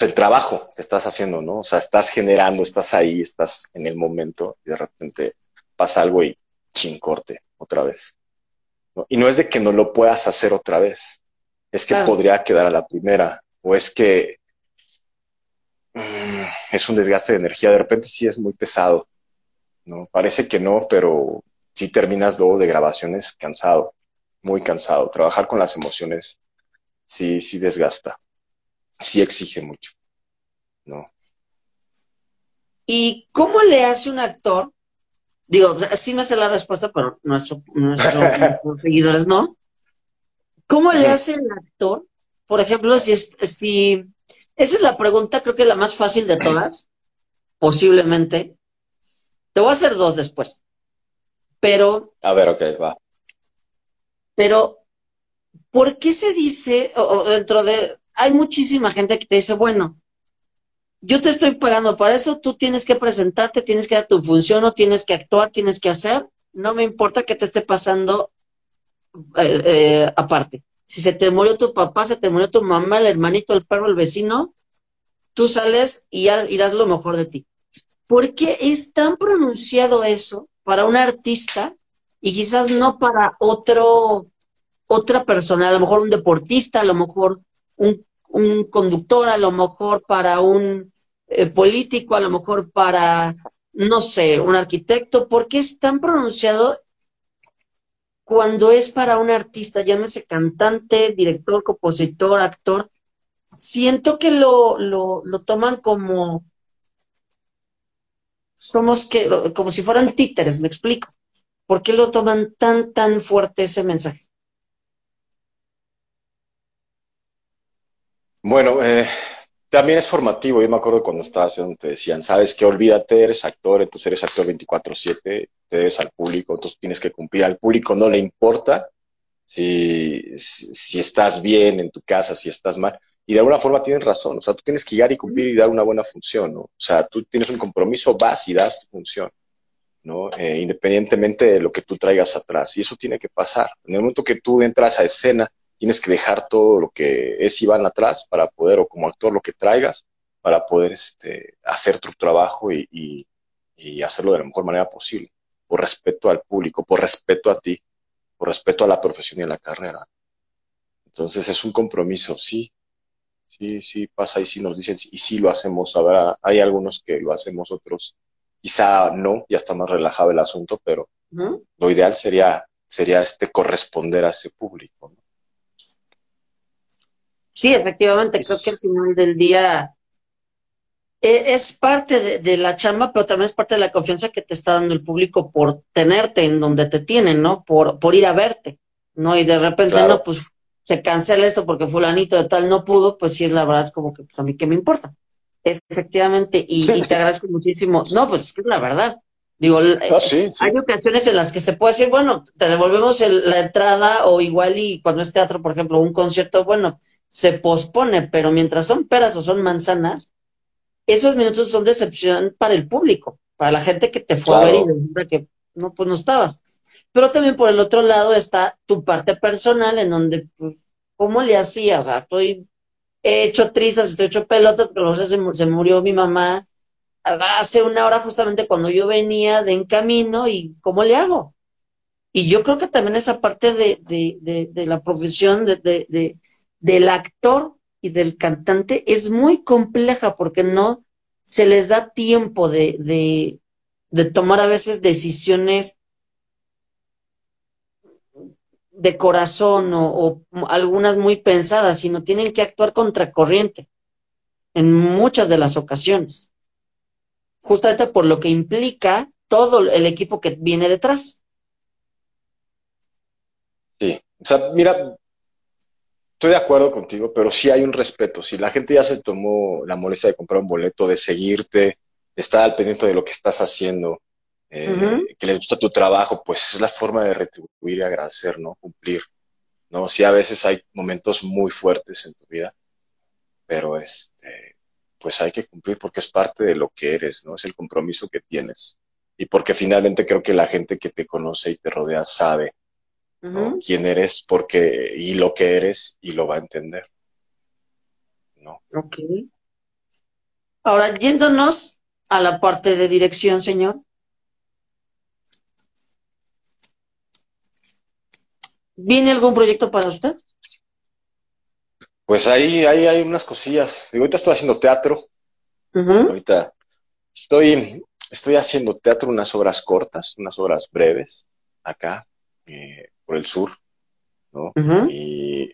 el trabajo que estás haciendo, ¿no? O sea, estás generando, estás ahí, estás en el momento y de repente pasa algo y chin corte otra vez. Y no es de que no lo puedas hacer otra vez, es que podría quedar a la primera o es que mm, es un desgaste de energía, de repente sí es muy pesado, ¿no? Parece que no, pero sí terminas luego de grabaciones cansado, muy cansado. Trabajar con las emociones sí, sí desgasta sí exige mucho, ¿no? ¿Y cómo le hace un actor? Digo, sí me hace la respuesta, pero nuestro, (laughs) nuestros seguidores no. ¿Cómo le hace el actor? Por ejemplo, si, si esa es la pregunta, creo que la más fácil de todas, posiblemente. Te voy a hacer dos después. Pero. A ver, ok, va. Pero, ¿por qué se dice, o dentro de, hay muchísima gente que te dice, bueno, yo te estoy pagando para esto, tú tienes que presentarte, tienes que dar tu función, o tienes que actuar, tienes que hacer, no me importa que te esté pasando eh, eh, aparte. Si se te murió tu papá, se te murió tu mamá, el hermanito, el perro, el vecino, tú sales y, das lo mejor de ti. ¿Por qué es tan pronunciado eso para un artista y quizás no para otro, otra persona, a lo mejor un deportista, a lo mejor un, conductor, a lo mejor para un eh, político, a lo mejor para, no sé, un arquitecto, ¿por qué es tan pronunciado cuando es para un artista, llámese cantante, director, compositor, actor? Siento que lo, lo, lo toman como somos que como si fueran títeres, me explico. ¿Por qué lo toman tan tan fuerte ese mensaje? Bueno, eh, también es formativo. Yo me acuerdo cuando estaba haciendo, te decían, sabes que olvídate, eres actor, entonces eres actor 24/7, te debes al público, entonces tienes que cumplir. Al público no le importa si, si, estás bien en tu casa, si estás mal. Y de alguna forma tienes razón. O sea, tú tienes que llegar y cumplir y dar una buena función, ¿no? O sea, tú tienes un compromiso, vas y das tu función. ¿no? Eh, independientemente de lo que tú traigas atrás. Y eso tiene que pasar. En el momento que tú entras a escena, tienes que dejar todo lo que es Iván atrás para poder, o como actor, lo que traigas, para poder este, hacer tu trabajo y, y, y hacerlo de la mejor manera posible, por respeto al público, por respeto a ti, por respeto a la profesión y a la carrera. Entonces es un compromiso, sí, sí, sí pasa y sí nos dicen, y sí lo hacemos, habrá, hay algunos que lo hacemos, otros quizá no, ya está más relajado el asunto, pero lo ideal sería, sería este corresponder a ese público. Sí, efectivamente, creo que al final del día e, es parte de, la chamba, pero también es parte de la confianza que te está dando el público por tenerte en donde te tienen, ¿no? Por, por ir a verte, ¿no? Y de repente, no, pues se cancela esto porque fulanito de tal no pudo, pues sí es la verdad, es como que pues a mí qué me importa. Efectivamente, y, te (laughs) agradezco muchísimo. No, pues es que es la verdad. Digo, ah, hay ocasiones en las que se puede decir, bueno, te devolvemos la entrada o igual y cuando es teatro, por ejemplo, un concierto, bueno, se pospone, pero mientras son peras o son manzanas, esos minutos son decepción para el público, para la gente que te fue a ver y que no, pues no estabas. Pero también por el otro lado está tu parte personal en donde, pues, ¿cómo le hacía? O sea, estoy he hecho trizas, estoy hecho pelotas, pero se, se murió mi mamá hace una hora justamente cuando yo venía de en camino y ¿cómo le hago? Y yo creo que también esa parte de, de, de, la profesión de, del actor y del cantante es muy compleja porque no se les da tiempo de, de tomar a veces decisiones de corazón o, algunas muy pensadas, sino tienen que actuar contracorriente en muchas de las ocasiones, justamente por lo que implica todo el equipo que viene detrás. Sí, o sea, mira, estoy de acuerdo contigo, pero sí hay un respeto. Si la gente ya se tomó la molestia de comprar un boleto, de seguirte, de estar al pendiente de lo que estás haciendo, eh, que les gusta tu trabajo, pues es la forma de retribuir y agradecer, ¿no? Cumplir, ¿no? Sí, a veces hay momentos muy fuertes en tu vida, pero este, pues hay que cumplir porque es parte de lo que eres, ¿no? Es el compromiso que tienes. Y porque finalmente creo que la gente que te conoce y te rodea sabe quién eres porque, y lo que eres y lo va a entender. ¿no? Ok. Ahora, yéndonos a la parte de dirección, señor. ¿Viene algún proyecto para usted? Pues ahí, ahí hay unas cosillas. ahorita estoy haciendo teatro. Ahorita estoy, estoy haciendo teatro, unas obras cortas, unas obras breves, acá, eh, por el sur, ¿no? Y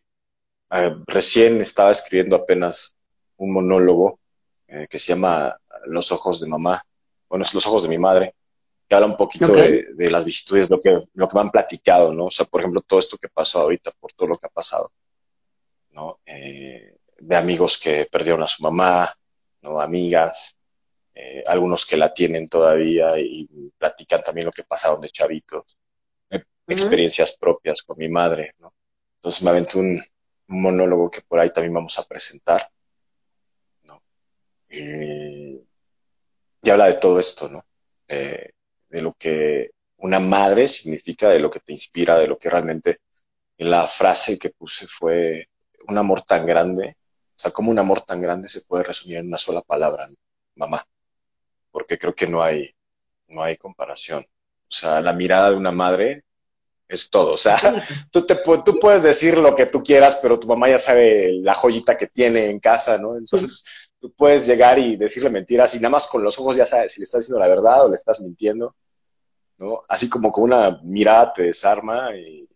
recién estaba escribiendo apenas un monólogo eh, que se llama Los ojos de mamá. Bueno, es Los ojos de mi madre que habla un poquito de, las vicitudes, lo que, lo que me han platicado, ¿no? O sea, por ejemplo, todo esto que pasó ahorita, por todo lo que ha pasado, ¿no? Eh, de amigos que perdieron a su mamá, ¿no? Amigas, eh, algunos que la tienen todavía y platican también lo que pasaron de chavitos, eh, experiencias propias con mi madre, ¿no? Entonces me aventé un, monólogo que por ahí también vamos a presentar, ¿no? y habla de todo esto, ¿no? de lo que una madre significa, de lo que te inspira, de lo que realmente la frase que puse fue un amor tan grande, o sea, como un amor tan grande se puede resumir en una sola palabra, mamá, porque creo que no hay, no hay comparación. O sea, la mirada de una madre es todo. O sea, (laughs) tú, te, tú puedes decir lo que tú quieras, pero tu mamá ya sabe la joyita que tiene en casa, ¿no? Entonces, tú puedes llegar y decirle mentiras y nada más con los ojos ya sabes si le estás diciendo la verdad o le estás mintiendo. ¿no? Así como con una mirada te desarma y,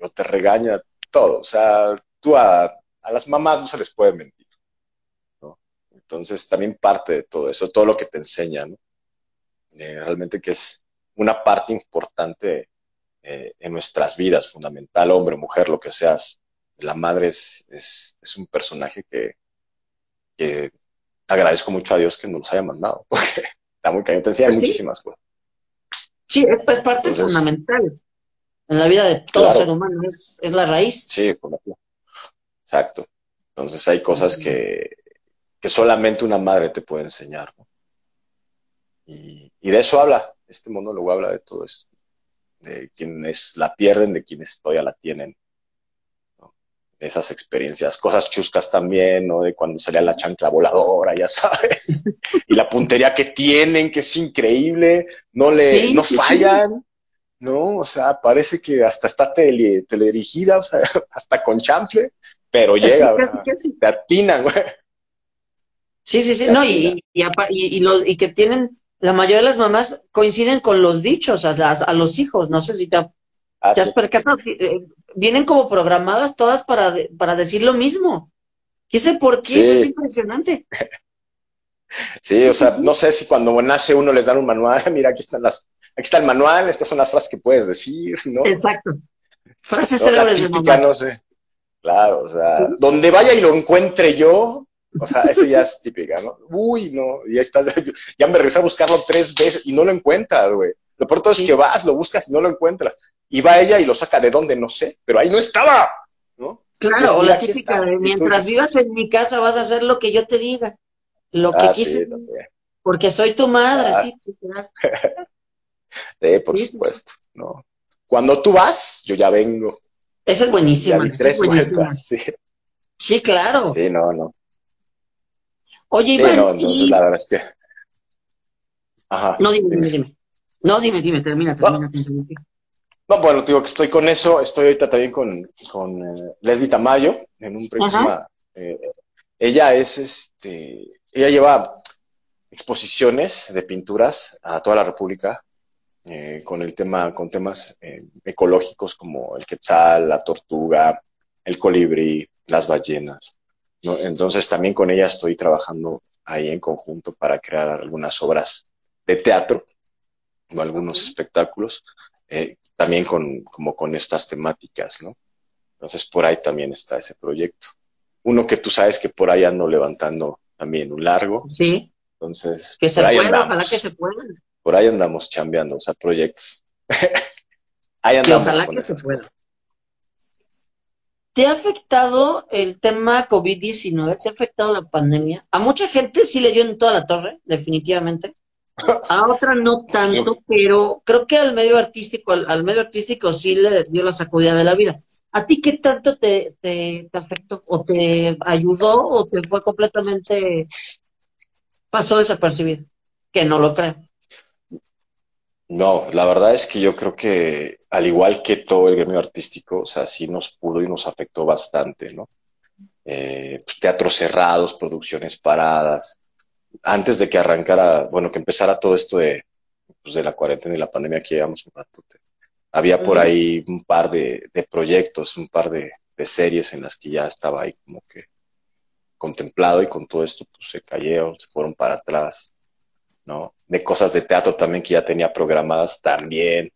o te regaña todo. O sea, tú a, a las mamás no se les puede mentir, ¿no? Entonces también parte de todo eso, todo lo que te enseña, ¿no? Eh, realmente que es una parte importante eh, en nuestras vidas, fundamental, hombre, mujer, lo que seas. La madre es, es, es un personaje que, que agradezco mucho a Dios que nos los haya mandado, (laughs) porque está muy cañón, te enseña pues muchísimas cosas. Sí, es parte fundamental en la vida de todo ser humano, es, la raíz. Sí, exacto. Entonces hay cosas que, que solamente una madre te puede enseñar. Y, y, de eso habla este monólogo habla de todo esto, de quienes la pierden, de quienes todavía la tienen. esas experiencias, cosas chuscas también, ¿no? De cuando salía la chancla voladora, ya sabes, (laughs) y la puntería que tienen, que es increíble, no le, no fallan, ¿no? O sea, parece que hasta está tele, teledirigida, o sea, (laughs) hasta con chample, pero llega, te atinan, güey. Sí, sí, sí, no, y, y, los, y que tienen, la mayoría de las mamás coinciden con los dichos a, a los hijos, no sé si te, ah, has percatado, eh, vienen como programadas todas para, para decir lo mismo. ¿Qué sé por qué? Es impresionante. (laughs) Sí, o sea, no sé si cuando nace uno les dan un manual, (laughs) mira, aquí están las, aquí está el manual, estas son las frases que puedes decir, ¿no? Exacto. Frases célebres de mamá. No sé. Claro, o sea, donde vaya y lo encuentre yo, o sea, eso ya es típica, ¿no? Uy, no, ya estás, ya me regresé a buscarlo tres veces y no lo encuentras, güey. Lo peor todo es que vas, lo buscas y no lo encuentras. Y va ella y lo saca de donde, no sé, pero ahí no estaba, ¿no? Claro, o la típica de mientras vivas en mi casa vas a hacer lo que yo te diga, lo que ah, quise. porque soy tu madre, ah. sí, claro. (laughs) sí, por supuesto, ¿no? Cuando tú vas, yo ya vengo. Esa es buenísima. es buenísima. (laughs) sí. sí, claro. Sí, no, no. Oye, Iván. no, entonces la verdad es que. Ajá. No, dime, dime, dime. No, dime, dime, termina, termina. No, bueno, digo que estoy con eso. Estoy ahorita también con, con eh, Leslie Tamayo en un próximo. Eh, ella es, este, ella lleva exposiciones de pinturas a toda la República eh, con el tema, con temas eh, ecológicos como el quetzal, la tortuga, el colibrí, las ballenas. Entonces también con ella estoy trabajando ahí en conjunto para crear algunas obras de teatro o algunos espectáculos, eh, también con, como con estas temáticas, ¿no? Entonces por ahí también está ese proyecto. Uno que tú sabes que por ahí ando levantando también un largo. Sí. Entonces, que se pueda, ojalá que se pueda. Por ahí andamos chambeando, o sea, proyectos. (laughs) ahí andamos. ojalá que se pueda. ¿Te ha afectado el tema COVID-19? ¿Te ha afectado la pandemia? A mucha gente sí le dio en toda la torre, definitivamente. A otra no tanto, pero creo que al medio artístico, al, medio artístico sí le dio la sacudida de la vida. ¿A ti qué tanto te, te, afectó? ¿O te ayudó o te fue completamente pasó desapercibido? Que no lo creo. No, la verdad es que yo creo que al igual que todo el gremio artístico, o sea, sí nos pudo y nos afectó bastante, ¿no? Eh, pues, teatros cerrados, producciones paradas. Antes de que arrancara, bueno, que empezara todo esto de, pues, de la cuarentena y la pandemia que llevamos un rato, había por ahí un par de, proyectos, un par de, de, series en las que ya estaba ahí como que contemplado y con todo esto pues se cayeron, se fueron para atrás. ¿No? De cosas de teatro también que ya tenía programadas también.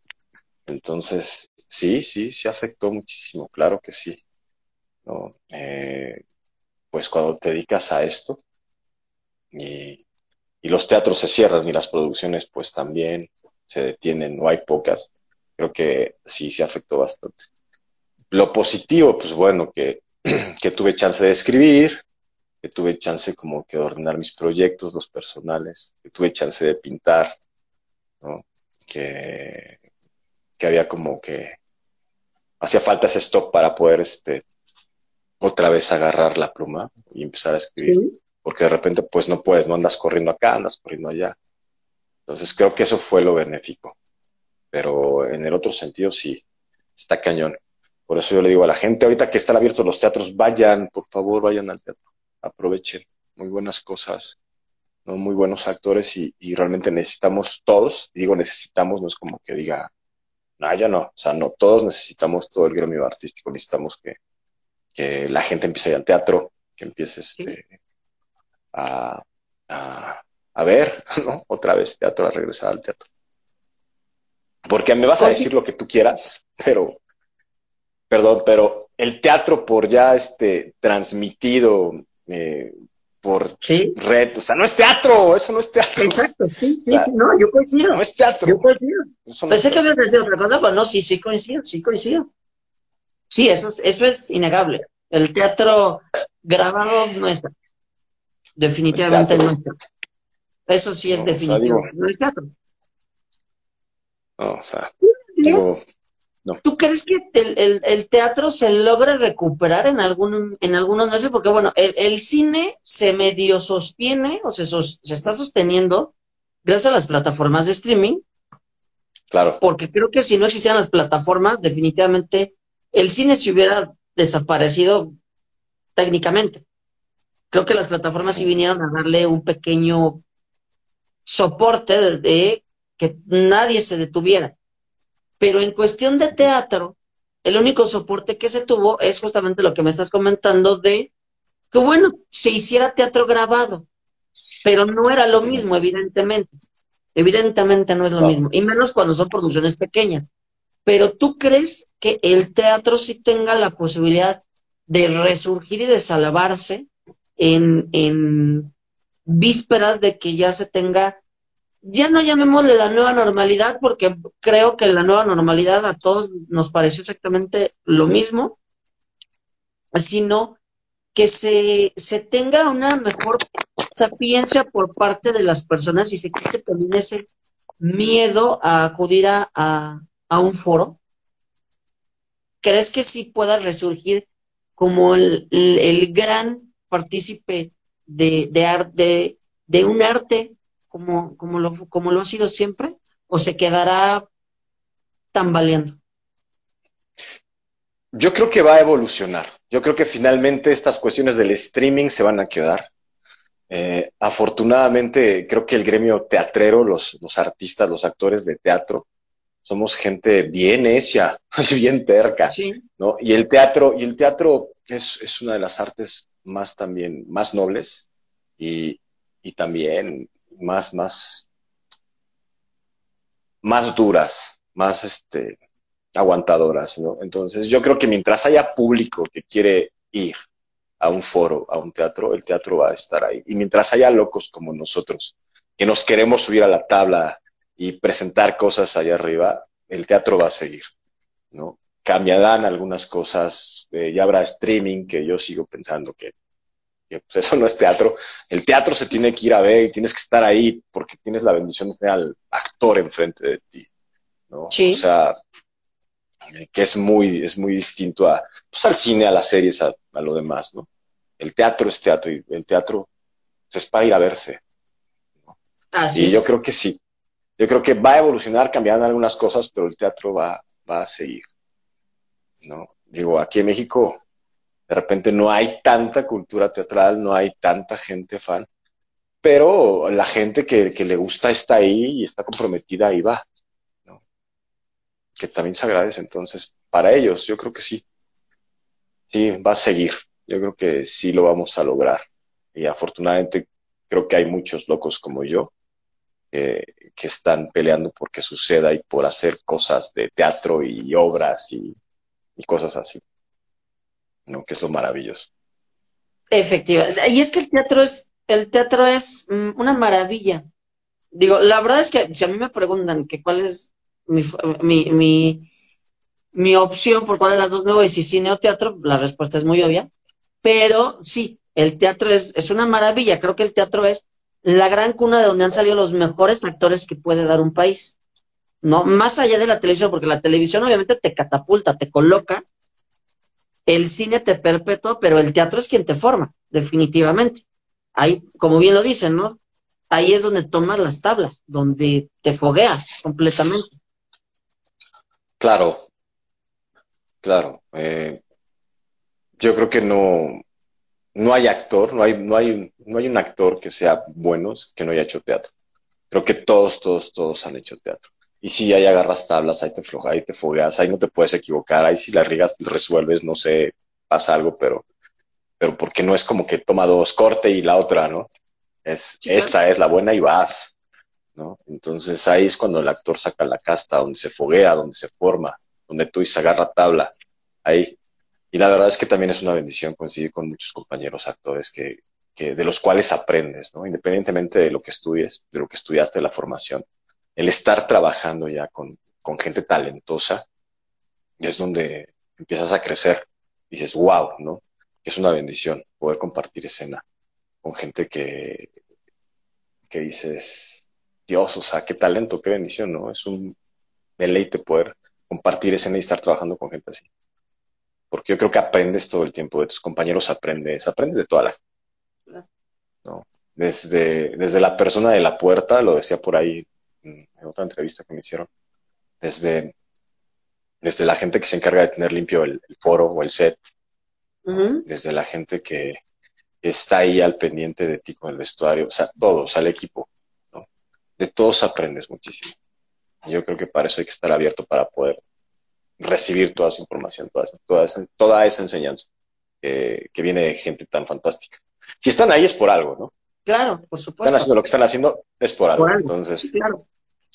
Entonces, sí, sí, sí afectó muchísimo, claro que sí. ¿no? Eh, pues cuando te dedicas a esto y, y, los teatros se cierran y las producciones pues también se detienen, no hay pocas, creo que sí, sí afectó bastante. Lo positivo, pues bueno, que, (clears throat) que tuve chance de escribir, que tuve chance como que de ordenar mis proyectos, los personales, que tuve chance de pintar, ¿no? Que, que había como que hacía falta ese stop para poder este otra vez agarrar la pluma y empezar a escribir. Porque de repente pues no puedes, no andas corriendo acá, andas corriendo allá. Entonces creo que eso fue lo benéfico. Pero en el otro sentido sí, está cañón. Por eso yo le digo a la gente ahorita que están abiertos los teatros, vayan, por favor, vayan al teatro aprovechen muy buenas cosas, ¿no? muy buenos actores y, realmente necesitamos todos, digo necesitamos, no es como que diga, no, yo no, o sea, no, todos necesitamos todo el gremio artístico, necesitamos que, que la gente empiece a ir al teatro, que empiece este, a, a, a, ver, (laughs) ¿no? Otra vez teatro, a regresar al teatro. Porque me vas a decir lo que tú quieras, pero, perdón, pero el teatro por ya este transmitido eh, por red. O sea, no es teatro, eso no es teatro. Exacto, sí, sí, no, yo coincido. No es teatro. Yo coincido. Pensé que habías decir otra cosa, pero no, sí, sí coincido, sí coincido. Sí, eso, eso es innegable. El teatro grabado no está. Definitivamente no está. Eso sí es definitivo. no es teatro. o sea, ¿Tú crees que el, teatro se logra recuperar en algún en algunos meses? Porque bueno, el, cine se medio sostiene o se, se está sosteniendo gracias a las plataformas de streaming. Claro. Porque creo que si no existieran las plataformas, definitivamente el cine se hubiera desaparecido técnicamente. Creo que las plataformas sí vinieron a darle un pequeño soporte de que nadie se detuviera. Pero en cuestión de teatro, el único soporte que se tuvo es justamente lo que me estás comentando de que, bueno, se hiciera teatro grabado, pero no era lo mismo, evidentemente. Evidentemente no es lo mismo, y menos cuando son producciones pequeñas. Pero tú crees que el teatro sí tenga la posibilidad de resurgir y de salvarse en, en vísperas de que ya se tenga ya no llamémosle la nueva normalidad porque creo que la nueva normalidad a todos nos pareció exactamente lo mismo, sino que se, se tenga una mejor sapiencia por parte de las personas y se quite también ese miedo a acudir a, a, un foro. ¿Crees que sí pueda resurgir como el, el, gran partícipe de, de, de, de un arte como, como, lo, como lo ha sido siempre o se quedará tambaleando? Yo creo que va a evolucionar. Yo creo que finalmente estas cuestiones del streaming se van a quedar. Eh, afortunadamente, creo que el gremio teatrero, los, los artistas, los actores de teatro, somos gente bien necia, (laughs) bien terca, ¿no? Y el teatro, y el teatro es, es, una de las artes más también, más nobles y, y también más, más, más duras, más este, aguantadoras, ¿no? Entonces, yo creo que mientras haya público que quiere ir a un foro, a un teatro, el teatro va a estar ahí. Y mientras haya locos como nosotros, que nos queremos subir a la tabla y presentar cosas allá arriba, el teatro va a seguir, ¿no? Cambiarán algunas cosas, eh, ya habrá streaming, que yo sigo pensando que pues, eso no es teatro. El teatro se tiene que ir a ver y tienes que estar ahí porque tienes la bendición de tener al actor enfrente de ti, ¿no? O sea, que es muy, es muy distinto a, pues, al cine, a las series, a, lo demás, ¿no? El teatro es teatro y el teatro es para ir a verse. y yo creo que sí. Yo creo que va a evolucionar, cambiando algunas cosas, pero el teatro va, va a seguir. ¿no? Digo, aquí en México de repente no hay tanta cultura teatral, no hay tanta gente fan, pero la gente que, le gusta está ahí y está comprometida, ahí va, ¿no? que también se agradece. Entonces, para ellos, yo creo que sí, sí, va a seguir. Yo creo que sí lo vamos a lograr. Y afortunadamente creo que hay muchos locos como yo que están peleando porque suceda y por hacer cosas de teatro y obras y cosas así. ¿No? Que es lo maravilloso. Efectivamente. Y es que el teatro es, el teatro es mm, una maravilla. Digo, la verdad es que si a mí me preguntan que cuál es mi, mi, mi, opción por cuál de las dos me voy, si cine o teatro, la respuesta es muy obvia. Pero sí, el teatro es, es una maravilla. Creo que el teatro es la gran cuna de donde han salido los mejores actores que puede dar un país. ¿no? Más allá de la televisión, porque la televisión obviamente te catapulta, te coloca el cine te perpetúa, pero el teatro es quien te forma, definitivamente. Ahí, como bien lo dicen, ¿no? Ahí es donde tomas las tablas, donde te fogueas completamente. Claro, claro. Eh, yo creo que no, no hay actor, no hay, no hay, no hay un actor que sea bueno que no haya hecho teatro. Creo que todos, todos, todos han hecho teatro. Y si ahí agarras tablas, ahí te floja, ahí te fogueas, ahí no te puedes equivocar, ahí si la riegas, resuelves, no sé, pasa algo, pero, pero porque no es como que toma dos, corte y la otra, ¿no? Es, esta es la buena y vas, ¿no? Entonces ahí es cuando el actor saca la casta, donde se foguea, donde se forma, donde tú y se agarra tabla, ahí. Y la verdad es que también es una bendición coincidir con muchos compañeros actores que, que de los cuales aprendes, ¿no? Independientemente de lo que estudies, de lo que estudiaste, la formación el estar trabajando ya con, gente talentosa, es donde empiezas a crecer. Y dices, wow, ¿no? Es una bendición poder compartir escena con gente que, que dices, Dios, o sea, qué talento, qué bendición, ¿no? Es un, deleite poder compartir escena y estar trabajando con gente así. Porque yo creo que aprendes todo el tiempo, de tus compañeros aprendes, aprendes de todas las. ¿no? Desde, desde la persona de la puerta, lo decía por ahí en otra entrevista que me hicieron, desde, desde la gente que se encarga de tener limpio el, foro o el set, desde la gente que está ahí al pendiente de ti con el vestuario, o sea, todos, al equipo, ¿no? De todos aprendes muchísimo. Yo creo que para eso hay que estar abierto para poder recibir toda esa información, toda esa, toda esa, toda esa enseñanza que viene de gente tan fantástica. Si están ahí es por algo, ¿no? Claro, por supuesto. Están haciendo lo que están haciendo es por algo. Entonces, claro.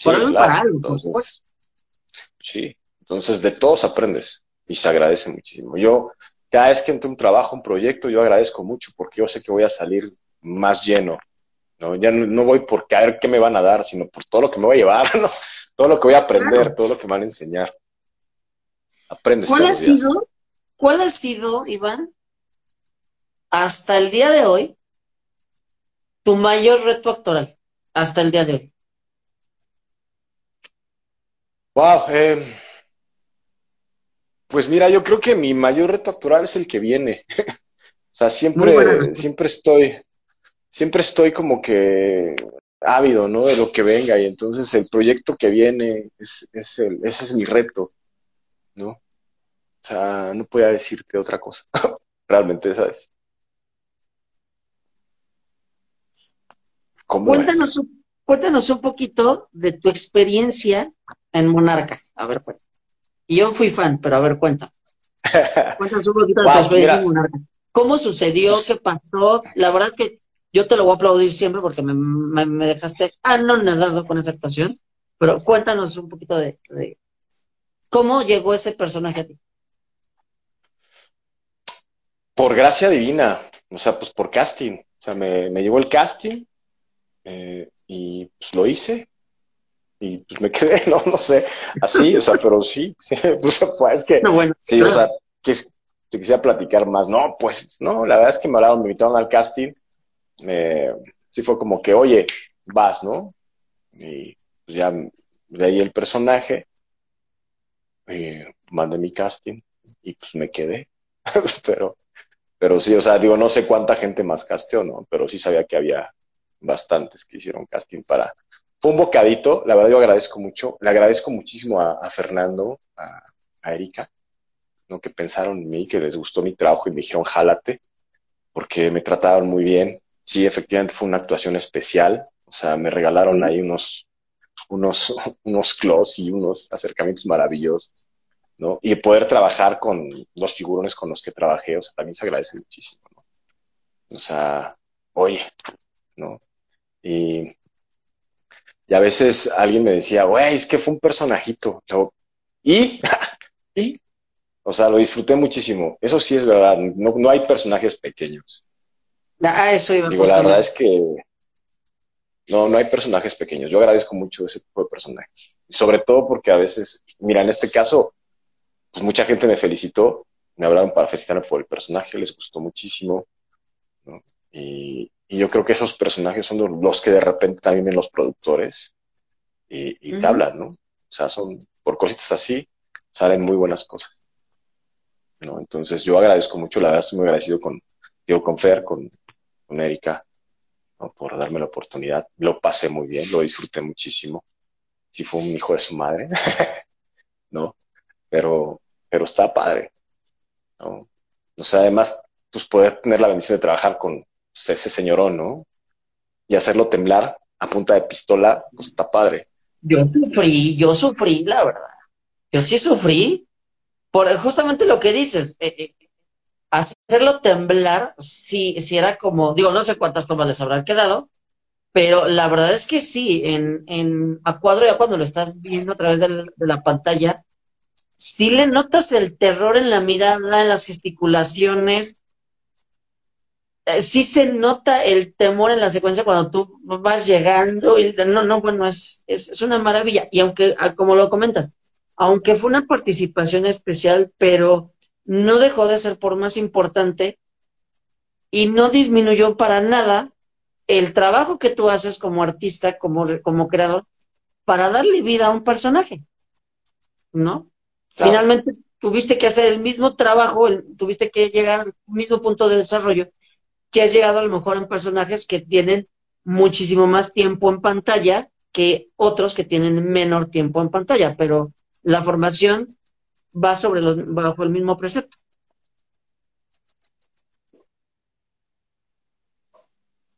Por algo para algo. Entonces, sí, entonces de todos aprendes y se agradece muchísimo. Yo, cada vez que entro un trabajo, un proyecto, yo agradezco mucho porque yo sé que voy a salir más lleno. ¿no? Ya no, voy por caer qué me van a dar, sino por todo lo que me voy a llevar, (laughs) ¿no? todo lo que voy a aprender, todo lo que me van a enseñar. Aprendes. ¿Cuál ha sido, cuál ha sido, Iván, hasta el día de hoy, tu mayor reto actoral hasta el día de hoy? Wow, eh, pues mira, yo creo que mi mayor reto actoral es el que viene. (laughs) o sea, siempre, siempre estoy, siempre estoy como que ávido, ¿no? De lo que venga y entonces el proyecto que viene es, es el, ese es mi reto, ¿no? O sea, no podía decirte otra cosa. (laughs) Realmente, ¿sabes? Cuéntanos, un, cuéntanos un poquito de tu experiencia en Monarca. A ver, pues. Y yo fui fan, pero a ver, cuenta. (laughs) Cuéntanos un poquito de tu experiencia en Monarca. ¿Cómo sucedió? ¿Qué pasó? La verdad es que yo te lo voy a aplaudir siempre porque me, me, dejaste anonadado con esa actuación. Pero cuéntanos un poquito de, de cómo llegó ese personaje a ti. Por gracia divina, o sea, pues por casting. O sea, me, me llegó el casting, eh, y pues lo hice y pues me (laughs) quedé, no, no sé, así, o sea, pero sí, (laughs) sí, pues, es que, sí, o sea, que te quisiera platicar más, no, pues, no, la verdad es que me hablaron, me invitaron al casting, eh, sí fue como que, oye, vas, ¿no? Y pues ya leí el personaje, y mandé mi casting y pues me quedé, (laughs) pero, pero sí, o sea, digo, no sé cuánta gente más casteó, ¿no? Pero sí sabía que había bastantes que hicieron casting para... Fue un bocadito, la verdad yo agradezco mucho, le agradezco muchísimo a, Fernando, a, Erika, ¿no? que pensaron en mí, que les gustó mi trabajo y me dijeron jálate, porque me trataron muy bien. Sí, efectivamente fue una actuación especial, o sea, me regalaron ahí unos, unos, (laughs) unos y unos acercamientos maravillosos, ¿no? Y poder trabajar con los figurones con los que trabajé, o sea, también se agradece muchísimo, ¿no? O sea, oye, ¿no? Y, y a veces alguien me decía, güey, es que fue un personajito. ¿Y? (laughs) ¿Y? O sea, lo disfruté muchísimo. Eso sí es verdad. No, no hay personajes pequeños. Ah, eso iba Digo, la verdad es que no, no hay personajes pequeños. Yo agradezco mucho ese tipo de personajes. Sobre todo porque a veces, mira, en este caso, pues mucha gente me felicitó, me hablaron para felicitarme por el personaje, les gustó muchísimo. ¿no? Y, yo creo que esos personajes son los que de repente también ven los productores y, te hablan, ¿no? O sea, son, por cositas así, salen muy buenas cosas. ¿no? Entonces yo agradezco mucho, la verdad estoy muy agradecido con, digo, con Fer, con, con Erika, por darme la oportunidad. Lo pasé muy bien, lo disfruté muchísimo. Sí fue un hijo de su madre, (laughs) ¿no? Pero, pero está padre, ¿no? O sea, además, pues poder tener la bendición de trabajar con, pues, ese señorón, ¿no? Y hacerlo temblar a punta de pistola, pues está padre. Yo sufrí, yo sufrí, la verdad. Yo sí sufrí por justamente lo que dices. Eh, eh, hacerlo temblar, sí, sí era como, digo, no sé cuántas tomas les habrán quedado, pero la verdad es que sí, en, en a cuadro ya cuando lo estás viendo a través de la pantalla, sí le notas el terror en la mirada, en las gesticulaciones, sí se nota el temor en la secuencia cuando tú vas llegando y no, no, bueno, es, es, una maravilla. Y aunque, ah, como lo comentas, aunque fue una participación especial, pero no dejó de ser por más importante y no disminuyó para nada el trabajo que tú haces como artista, como, como creador, para darle vida a un personaje. ¿no? Finalmente tuviste que hacer el mismo trabajo, tuviste que llegar al mismo punto de desarrollo que has llegado a lo mejor en personajes que tienen muchísimo más tiempo en pantalla que otros que tienen menor tiempo en pantalla, pero la formación va sobre los, bajo el mismo precepto.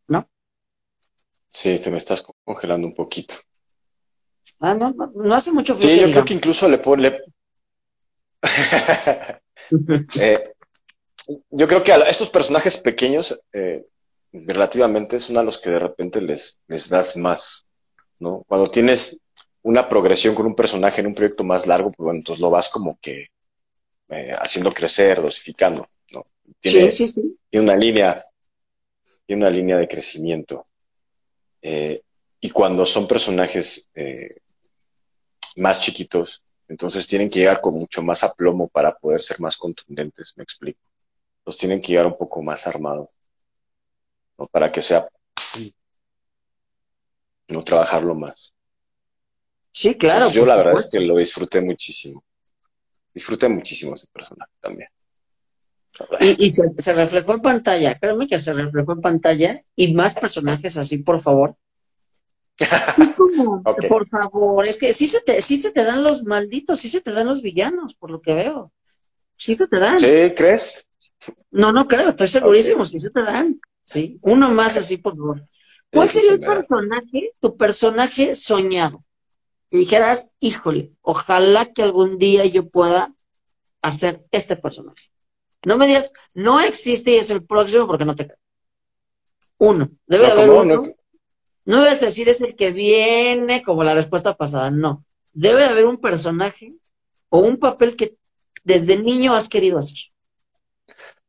¿No? Sí, te me estás congelando un poquito. Ah, no, no, hace mucho frío. Sí, yo creo que incluso le pone... (laughs) (laughs) eh, yo creo que a estos personajes pequeños, eh, relativamente, son a los que de repente les, les das más, ¿no? Cuando tienes una progresión con un personaje en un proyecto más largo, pues bueno, entonces lo vas como que eh, haciendo crecer, dosificando, ¿no? Tiene, sí, sí, sí. tiene una línea, tiene una línea de crecimiento. Eh, y cuando son personajes eh, más chiquitos, entonces tienen que llegar con mucho más aplomo para poder ser más contundentes, me explico. Los tienen que llegar un poco más armados, ¿no? Para que sea, no trabajarlo más. Sí, claro. yo la verdad es que lo disfruté muchísimo. Disfruté muchísimo ese personaje también. Y, se, reflejó en pantalla, créeme que se reflejó en pantalla y más personajes así, por favor. (laughs) Por favor, es que sí se, te, sí se te dan los malditos, sí se te dan los villanos, por lo que veo. Sí se te dan. ¿Sí? ¿Crees? No, no creo, estoy segurísimo, sí se te dan. Sí, uno más así, por favor. ¿Cuál sería el personaje, tu personaje soñado? y dijeras, híjole, ojalá que algún día yo pueda hacer este personaje. No me digas, no existe y es el próximo porque no te creo. Uno, debe haber uno. No. debes decir es el que viene como la respuesta pasada, no. Debe de haber un personaje o un papel que desde niño has querido hacer.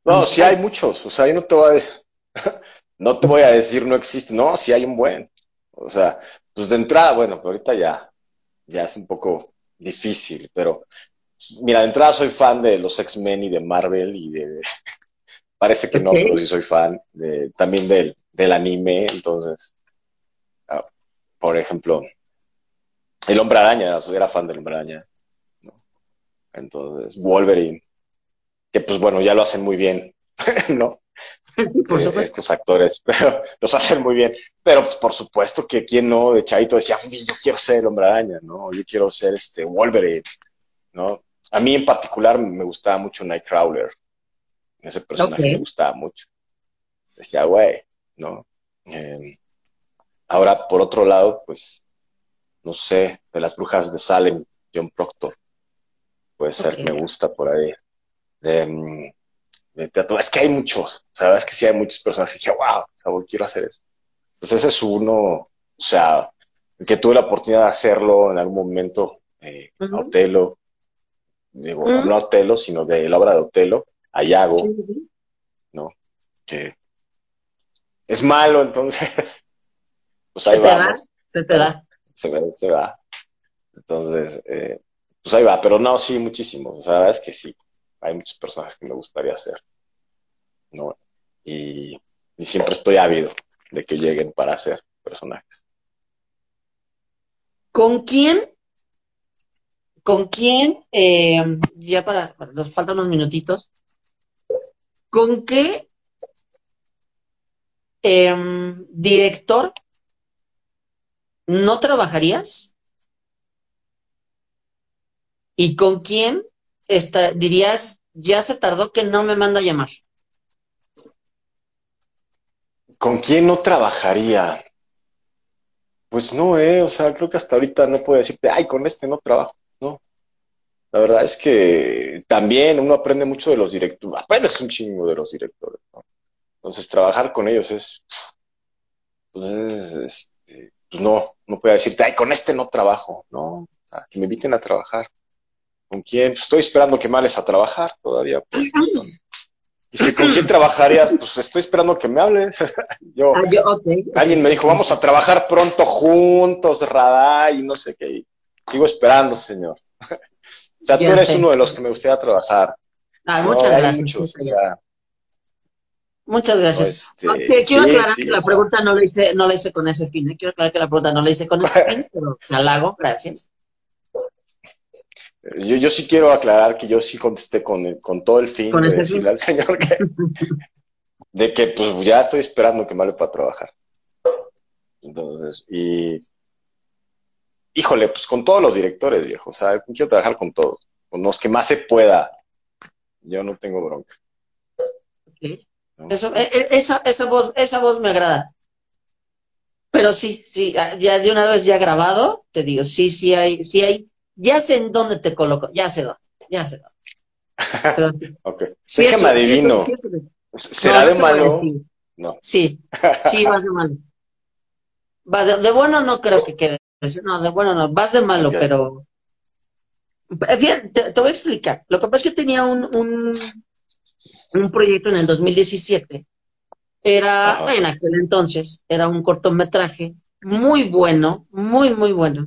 No, sí hay muchos, o sea, yo no te voy a (laughs) no te voy a decir no existe, no, sí hay un buen. O sea, pues de entrada, bueno, pero ahorita ya ya es un poco difícil, pero mira, de entrada soy fan de los X-Men y de Marvel y de... (laughs) Parece que no, pero sí soy fan de, también del, del anime, entonces, ah, por ejemplo, el Hombre Araña, era fan del Hombre Araña, ¿no? Entonces, Wolverine, que pues bueno, ya lo hacen muy bien, (laughs) ¿no? por eh, estos actores, (laughs) pero los hacen muy bien. Pero pues, por supuesto que quien no, de Chaito decía, yo quiero ser el hombre araña, ¿no? Yo quiero ser este Wolverine, ¿no? A mí en particular me gustaba mucho Nightcrawler. Ese personaje me gustaba mucho. Decía, güey, ¿no? Em, ahora, por otro lado, pues, no sé, de las brujas de Salem, John Proctor. Puede ser, me gusta por ahí. Em, es que hay muchos, sabes que sí hay muchas personas que dije, wow, o quiero hacer eso. Entonces ese es uno, o sea, que tuve la oportunidad de hacerlo en algún momento, eh, a Otelo, digo, no a Otelo, sino de la obra de Otelo, a Yago, ¿no? Que es malo, entonces, (laughs) pues ahí se va. se te da. Se, se va. Entonces, eh, pues ahí va, pero no, sí, muchísimos, o sea, es que sí hay muchos personajes que me gustaría hacer, ¿no? Y, siempre estoy ávido de que lleguen para hacer personajes. ¿Con quién? ¿Con quién? Eh, ya para, nos faltan unos minutitos. ¿Con qué em, director no trabajarías? ¿Y con quién dirías, ya se tardó que no me manda a llamar? ¿Con quién no trabajaría? Pues no, eh, o sea, creo que hasta ahorita no puedo decirte, ay, con este no trabajo, no. La verdad es que también uno aprende mucho de los directores, aprendes un chingo de los directores, ¿no? Entonces, trabajar con ellos es, pues, este, pues no, no puedo decirte, ay, con este no trabajo, no, que me inviten a trabajar. ¿Con quién? Estoy esperando que me hables a trabajar todavía. Pues, y si con quién trabajaría, pues estoy esperando que me hables. (laughs) yo, ah, alguien me dijo, vamos a trabajar pronto juntos, Radá, y no sé qué. sigo esperando, señor. (laughs) o sea, tú eres uno de los que me gustaría trabajar. Ah, muchas gracias. Muchas gracias. Este, quiero aclarar que la pregunta no la hice, no la hice con ese fin. ¿eh? Quiero aclarar que la pregunta no la hice con ese (laughs) fin, pero me halago, gracias. Yo, yo sí quiero aclarar que yo sí contesté con, con todo el fin de decirle al señor que, (laughs) de que pues ya estoy esperando que me hable para trabajar. Entonces, y híjole, pues con todos los directores, viejo, o sea, quiero trabajar con todos, con los que más se pueda. Yo no tengo bronca. Eso, e, e, esa, esa, voz, esa voz me agrada. Pero sí, sí, ya de una vez ya grabado, te digo, sí, sí hay, sí hay, ya sé en dónde te coloco, ya sé dónde, ya sé dónde. (laughs) Déjame adivino. ¿Será de malo? No. Sí, sí, vas de malo. Vas de, bueno no creo que quede. No, de bueno no, vas de malo, pero... Bien, te, voy a explicar. Lo que pasa es que tenía un, un, un proyecto en el 2017. Era, en aquel entonces, era un cortometraje muy bueno, muy, muy bueno.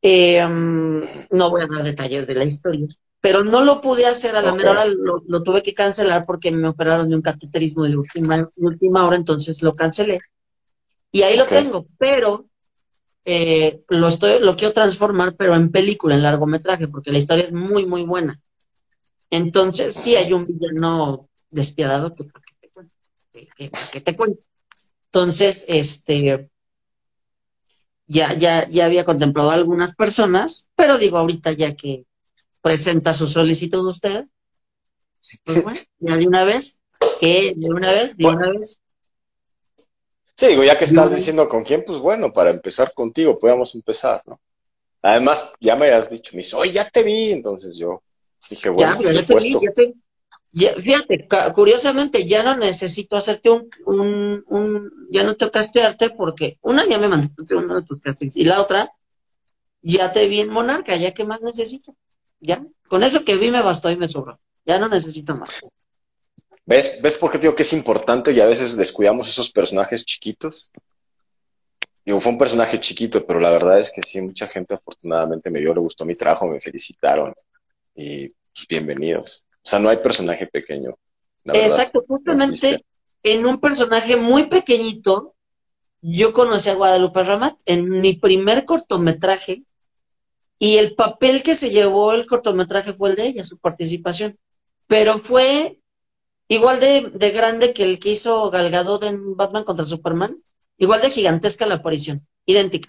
Eh, mm, no voy a dar detalles de la historia, pero no lo pude hacer a la okay. hora, lo, tuve que cancelar porque me operaron de un cateterismo de última, última hora, entonces lo cancelé. Y ahí lo tengo, pero eh, lo estoy, lo quiero transformar, pero en película, en largometraje, porque la historia es muy, muy buena. Entonces, sí hay un villano despiadado que, te cuento, que, te cuento. Entonces, este, ya, ya, ya había contemplado a algunas personas, pero digo ahorita ya que presenta su solicitud usted, pues bueno, ya de una vez, que de una vez, de una vez. Sí, digo, ya que estás diciendo con quién, pues bueno, para empezar contigo, podemos empezar, ¿no? Además, ya me has dicho, me dice, oye, ya te vi, entonces yo, Dije, bueno, ya, ya te vi, ya te, fíjate, curiosamente ya no necesito hacerte un, un, un, ya no tengo que castearte porque una ya me mandaste uno de tus castings y la otra ya te vi en Monarca, ya que más necesito, ya, con eso que vi me bastó y me sobró, ya no necesito más. ¿Ves? ¿Ves por qué digo que es importante y a veces descuidamos esos personajes chiquitos? Digo, fue un personaje chiquito, pero la verdad es que sí, mucha gente afortunadamente me vio, le gustó mi trabajo, me felicitaron y pues, bienvenidos. O sea, no hay personaje pequeño. Exacto, justamente en un personaje muy pequeñito, yo conocí a Guadalupe Ramat en mi primer cortometraje y el papel que se llevó el cortometraje fue el de ella, su participación. Pero fue igual de, de grande que el que hizo Galgadot en Batman contra Superman, igual de gigantesca la aparición, idéntica,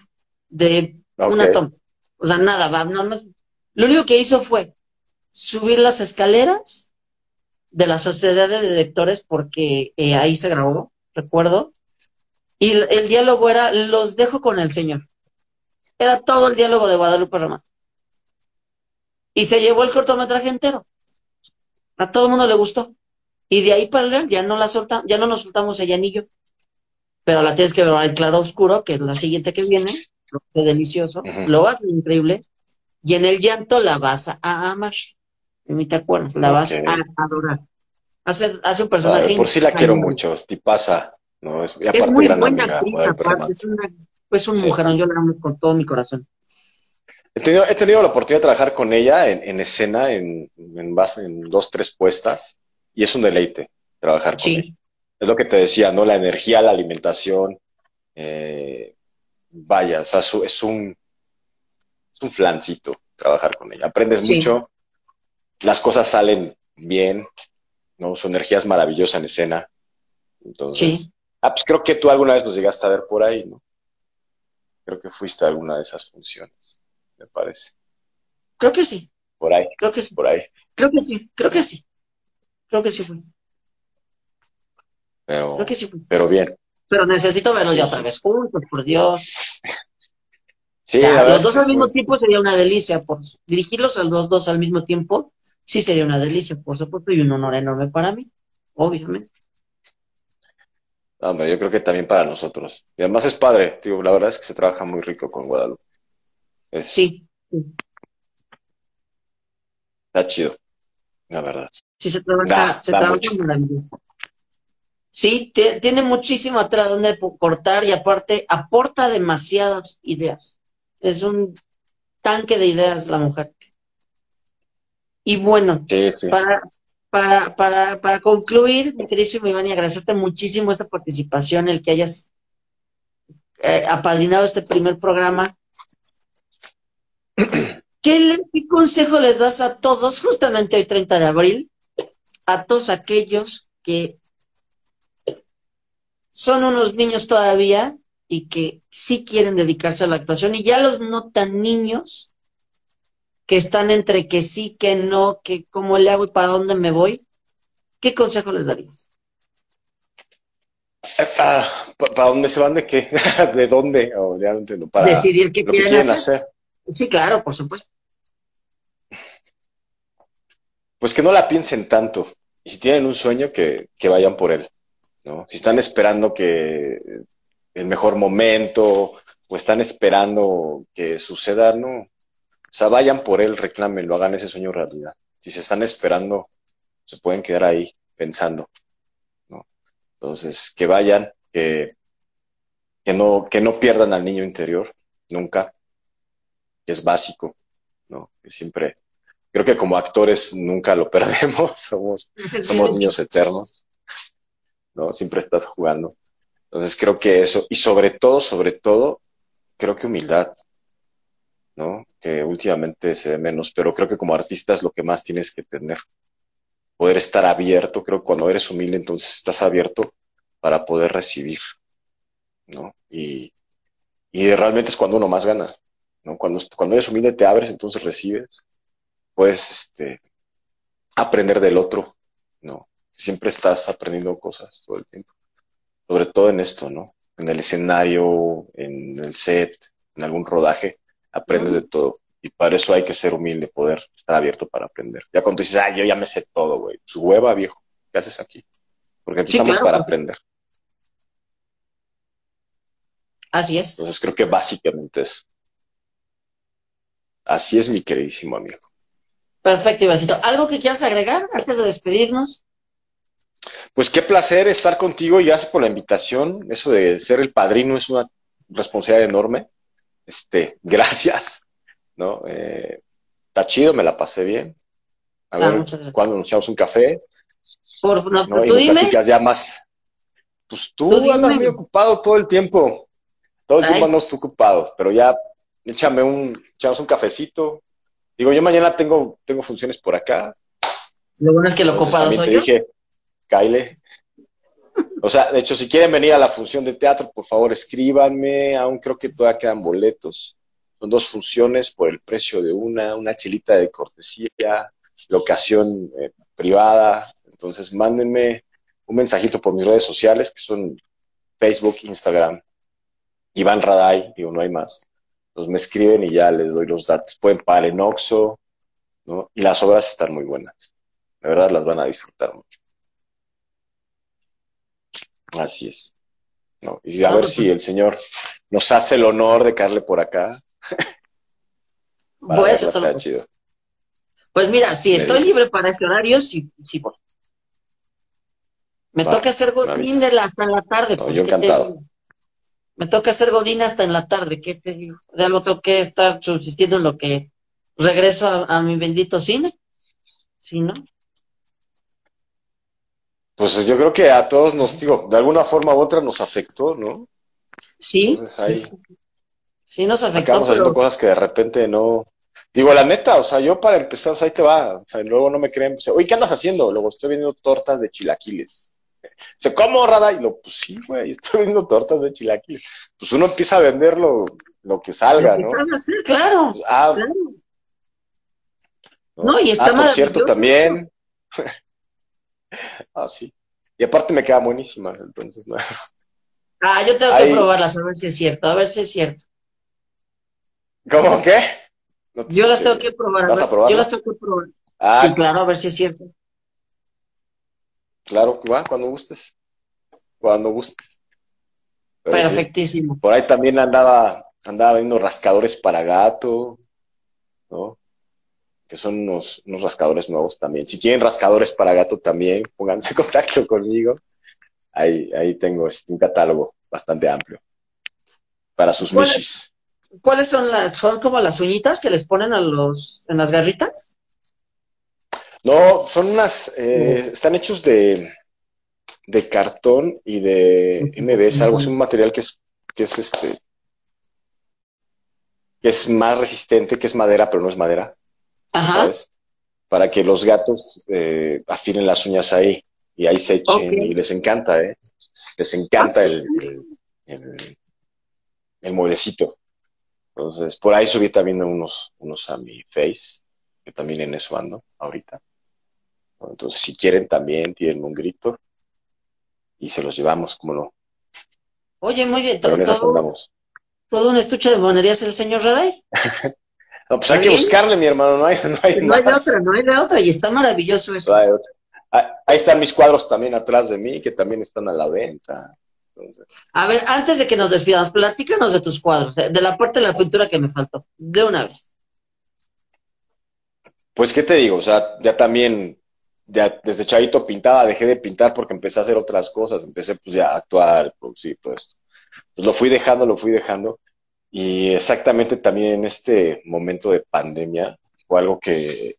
de una toma. O sea, nada, va, no, no, lo único que hizo fue subir las escaleras de la sociedad de directores porque eh, ahí se grabó, recuerdo. Y el, diálogo era, los dejo con el Señor. Era todo el diálogo de Guadalupe Ramat. Y se llevó el cortometraje entero. A todo el mundo le gustó. Y de ahí para leer ya no la solta, ya no nos soltamos ella ni yo. Pero la tienes que ver en claro oscuro, que es la siguiente que viene, lo que delicioso, lo a increíble, y en el llanto la vas a amar ni te acuerdas, la vas a adorar. Hace, hace un personaje. por sí la quiero mucho, pasa No, es, es muy buena actriz, aparte, es, una, pues un mujerón, yo la amo con todo mi corazón. He tenido, he tenido la oportunidad de trabajar con ella en, en escena, en, en, base, en dos, tres puestas, y es un deleite trabajar con ella. Es lo que te decía, ¿no? La energía, la alimentación, eh, vaya, o sea, es un, es un flancito trabajar con ella. Aprendes mucho, las cosas salen bien, ¿no? Su energía es maravillosa en escena. Entonces, ah, pues creo que tú alguna vez nos llegaste a ver por ahí, ¿no? Creo que fuiste a alguna de esas funciones, me parece. Creo que sí. Por ahí. Creo que sí. Por ahí. Creo que sí, creo que sí. Creo que sí fue. Pero, creo que sí fue. Pero bien. Pero necesito verlos ya otra vez juntos, por Dios. Sí, los dos al mismo tiempo sería una delicia, por dirigirlos a los dos al mismo tiempo sí sería una delicia, por supuesto, y un honor enorme para mí, obviamente. hombre, yo creo que también para nosotros. Y además es padre, digo, la verdad es que se trabaja muy rico con Guadalupe. Sí. Está chido, la verdad. Sí, se trabaja, se trabaja maravilloso. Sí, tiene muchísimo atrás donde cortar y aparte aporta demasiadas ideas. Es un tanque de ideas la mujer. Y bueno, Para, para, para, para concluir, mi queridísimo Iván, y agradecerte muchísimo esta participación, el que hayas eh, apadrinado este primer programa. (clears throat) ¿Qué, consejo les das a todos, justamente hoy 30 de abril, a todos aquellos que son unos niños todavía y que sí quieren dedicarse a la actuación y ya los no tan niños que están entre que sí, que no, que cómo le hago y para dónde me voy, ¿qué consejo les darías? Ah, ¿Para dónde se van de qué? (laughs) ¿De dónde? Oh, ya no entiendo. Para Decidir qué quieren, hacer. Sí, claro, por supuesto. Pues que no la piensen tanto. Y si tienen un sueño, que, que vayan por él. ¿no? Si están esperando que el mejor momento o están esperando que suceda, no. O sea, vayan por él, reclámenlo, hagan ese sueño realidad. Si se están esperando, se pueden quedar ahí pensando, ¿no? Entonces, que vayan, que, que, no, que no pierdan al niño interior, nunca, que es básico, ¿no? Que siempre, creo que como actores nunca lo (laughs) perdemos, somos, somos niños eternos, ¿no? Siempre estás jugando. Entonces creo que eso, y sobre todo, sobre todo, creo que humildad, ¿no? Que últimamente se ve menos, pero creo que como artista es lo que más tienes que tener. Poder estar abierto, creo que cuando eres humilde entonces estás abierto para poder recibir, ¿no? Y, y realmente es cuando uno más gana, ¿no? Cuando, cuando eres humilde te abres, entonces recibes, puedes este, aprender del otro, ¿no? Siempre estás aprendiendo cosas todo el tiempo sobre todo en esto, ¿no? En el escenario, en el set, en algún rodaje, aprendes de todo. Y para eso hay que ser humilde, poder estar abierto para aprender. Ya cuando dices, ah, yo ya me sé todo, güey. Su hueva, viejo. ¿Qué haces aquí? Porque aquí estamos para aprender. Así es. Entonces creo que básicamente es. Así es, mi queridísimo amigo. Perfecto, Ivancito. ¿Algo que quieras agregar antes de despedirnos? Pues qué placer estar contigo y gracias por la invitación. Eso de ser el padrino es una responsabilidad enorme. Este, (laughs) gracias, ¿no? Eh, está chido, me la pasé bien. A ah, ver, cuando anunciamos un café. Por, no, ¿no? y tú dime. ya más. Pues tú, andas muy ocupado todo el tiempo. Todo el tiempo andas ocupado, pero ya échame un, echamos un cafecito. Digo, yo mañana tengo, tengo funciones por acá. Lo bueno es que lo ocupado soy yo. Dije, Kyle. O sea, de hecho, si quieren venir a la función de teatro, por favor escríbanme. Aún creo que todavía quedan boletos. Son dos funciones por el precio de una, una chilita de cortesía, locación eh, privada. Entonces, mándenme un mensajito por mis redes sociales, que son Facebook, Instagram, Iván Raday, digo, no hay más. Pues me escriben y ya les doy los datos. Pueden pagar en Oxxo, ¿no? Y las obras están muy buenas. De verdad las van a disfrutar mucho. Así es. No, y a ver pues si el Señor nos hace el honor de caerle por acá. Voy a hacer todo. Pues mira, si estoy libre para ese horario, sí, sí Me toca hacer godín hasta en la tarde. pues, yo encantado. Me toca hacer godín hasta en la tarde. ¿Qué te digo? De algo tengo que estar subsistiendo en lo que regreso a, mi bendito cine. ¿Sí, no? Pues yo creo que a todos nos, digo, de alguna forma u otra nos afectó, ¿no? Sí. Entonces ahí. Sí, nos afectó. Acabamos haciendo cosas que de repente no. Digo, la neta, o sea, yo para empezar, o sea, ahí te va. O sea, luego no me creen. O sea, Oye, ¿qué andas haciendo? Luego estoy viendo tortas de chilaquiles. O sea, ¿cómo, Rada? Y lo, pues sí, güey, (laughs) estoy viendo tortas de chilaquiles. Pues uno empieza a vender lo, que salga, ¿no? claro. Pues, ah, claro. No, y está ah, por cierto, también. Ah, sí. Y aparte me queda buenísima, entonces no. Ah, yo tengo que probarlas a ver si es cierto, a ver si es cierto. ¿Cómo qué? yo las tengo que probar. ¿Vas a, yo las tengo que probar. Ah, sí, claro, a ver si es cierto. Claro, va, cuando gustes. Cuando gustes. Perfectísimo. por ahí también andaba, andaba viendo rascadores para gato, ¿no? Que son unos, unos rascadores nuevos también. Si quieren rascadores para gato también, pónganse en (laughs) contacto conmigo. Ahí, ahí tengo este, un catálogo bastante amplio para sus michis. ¿Cuáles son las, son como las uñitas que les ponen a los, en las garritas? No, son unas, eh, están hechos de, de cartón y de MBS, algo, es un material que es, que es este, que es más resistente, que es madera, pero no es madera. Ajá. Para que los gatos eh, afilen las uñas ahí y ahí se echen y les encanta, ¿eh? Les encanta ah, el, el, el, mueblecito. Entonces, por ahí subí también unos, unos a mi face, que también en eso ando ahorita. Entonces, si quieren también, tienen un grito y se los llevamos, como no. Oye, muy bien. todo, todo un estuche de monerías el señor Raday. (laughs) no, pues hay que buscarle, mi hermano, no hay, no hay, no hay de otra, no hay de otra, y está maravilloso eso. Ah, ahí están mis cuadros también atrás de mí, que también están a la venta. A ver, antes de que nos despidamos, platícanos de tus cuadros, de la parte de la pintura que me faltó, de una vez. Pues, ¿qué te digo? O sea, ya también, ya desde chavito pintaba, dejé de pintar porque empecé a hacer otras cosas, empecé pues ya a actuar, producir, pues, pues lo fui dejando, lo fui dejando. Y exactamente también en este momento de pandemia fue algo que,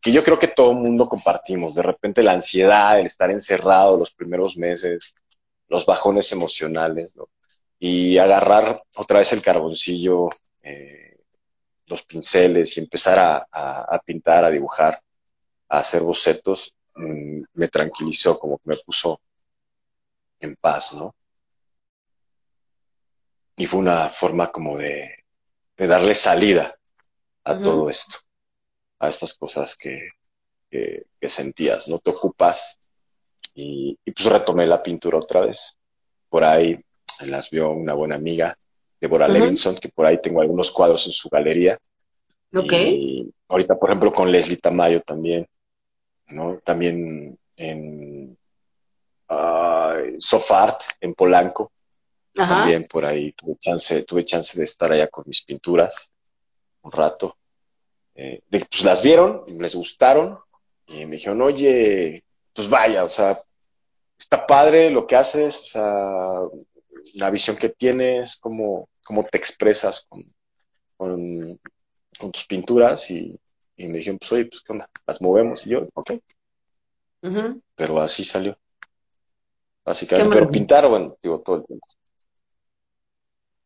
que yo creo que todo el mundo compartimos. De repente la ansiedad, el estar encerrado los primeros meses, los bajones emocionales, ¿no? Y agarrar otra vez el carboncillo, eh, los pinceles y empezar a, pintar, a dibujar, a hacer bocetos, mm, me tranquilizó, como que me puso en paz, ¿no? Y fue una forma como de, darle salida a todo esto, a estas cosas que, que sentías, ¿no? Te ocupas y, pues retomé la pintura otra vez. Por ahí las vio una buena amiga, Deborah Levinson, que por ahí tengo algunos cuadros en su galería. Ok. Y ahorita, por ejemplo, con Leslie Tamayo también, ¿no? También en uh, Sofart, en Polanco. También por ahí tuve chance, tuve chance de estar allá con mis pinturas un rato. Eh, pues las vieron, les gustaron y me dijeron, oye, pues vaya, o sea, está padre lo que haces, o sea, la visión que tienes, cómo, cómo te expresas con, con, tus pinturas y, me dijeron, pues oye, pues qué onda, las movemos y yo, ok. Pero así salió. Básicamente, pero pintar, bueno, digo, todo el tiempo.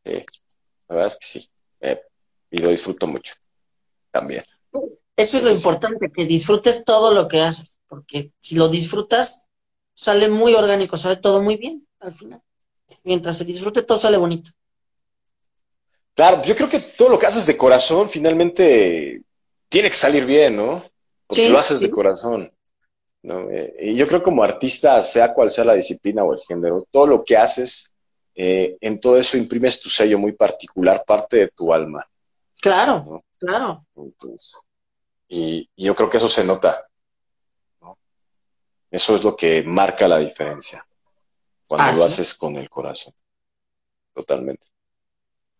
Sí, la verdad es que sí. Eh, y lo disfruto mucho también. Eso es lo importante, que disfrutes todo lo que haces, porque si lo disfrutas, sale muy orgánico, sale todo muy bien al final. Mientras se disfrute, todo sale bonito. Claro, yo creo que todo lo que haces de corazón finalmente tiene que salir bien, ¿no? Porque lo haces de corazón. ¿no? Eh, y yo creo como artista, sea cual sea la disciplina o el género, todo lo que haces, eh, en todo eso imprimes tu sello muy particular, parte de tu alma. Claro, claro. Entonces, y, yo creo que eso se nota. Eso es lo que marca la diferencia cuando lo haces con el corazón. Totalmente.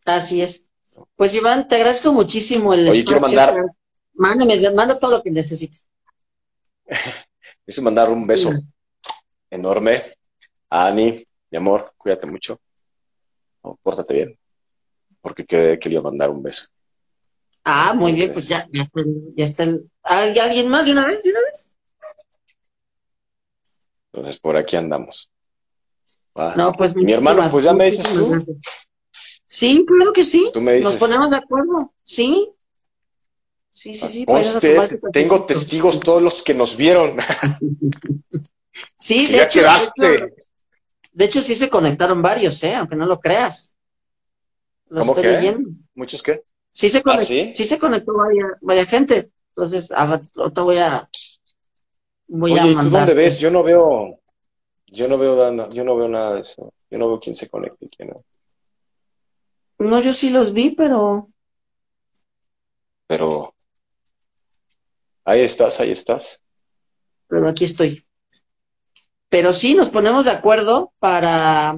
Así es. Pues Iván, te agradezco muchísimo el Oye, quiero mandar... Mándame, manda todo lo que necesites. (laughs) Quiero mandar un beso enorme a Ani, mi amor, cuídate mucho. Pórtate bien. Porque quería mandar un beso. Ah, muy bien, pues ya, ya está, el, ¿Hay alguien más de una vez? ¿De una vez? Entonces por aquí andamos. No, pues mi hermano, pues ya me dices tú. Sí, claro que sí. Nos ponemos de acuerdo. Sí. Sí, sí, sí. tengo testigos todos los que nos vieron. (laughs) sí, de hecho, de hecho, de hecho, sí se conectaron varios, ¿eh? Aunque no lo creas. ¿Cómo estoy? Leyendo. ¿Muchos qué? Sí se conectó, ¿Ah, sí? se conectó vaya, gente. Entonces, ahorita voy a voy Oye, a mandar. ¿tú dónde ves? Yo no veo yo no veo nada, yo no veo nada de eso. Yo no veo quién se conecta y quién no. No, yo sí los vi, pero pero ahí estás, ahí estás. Pero aquí estoy. Pero sí, nos ponemos de acuerdo para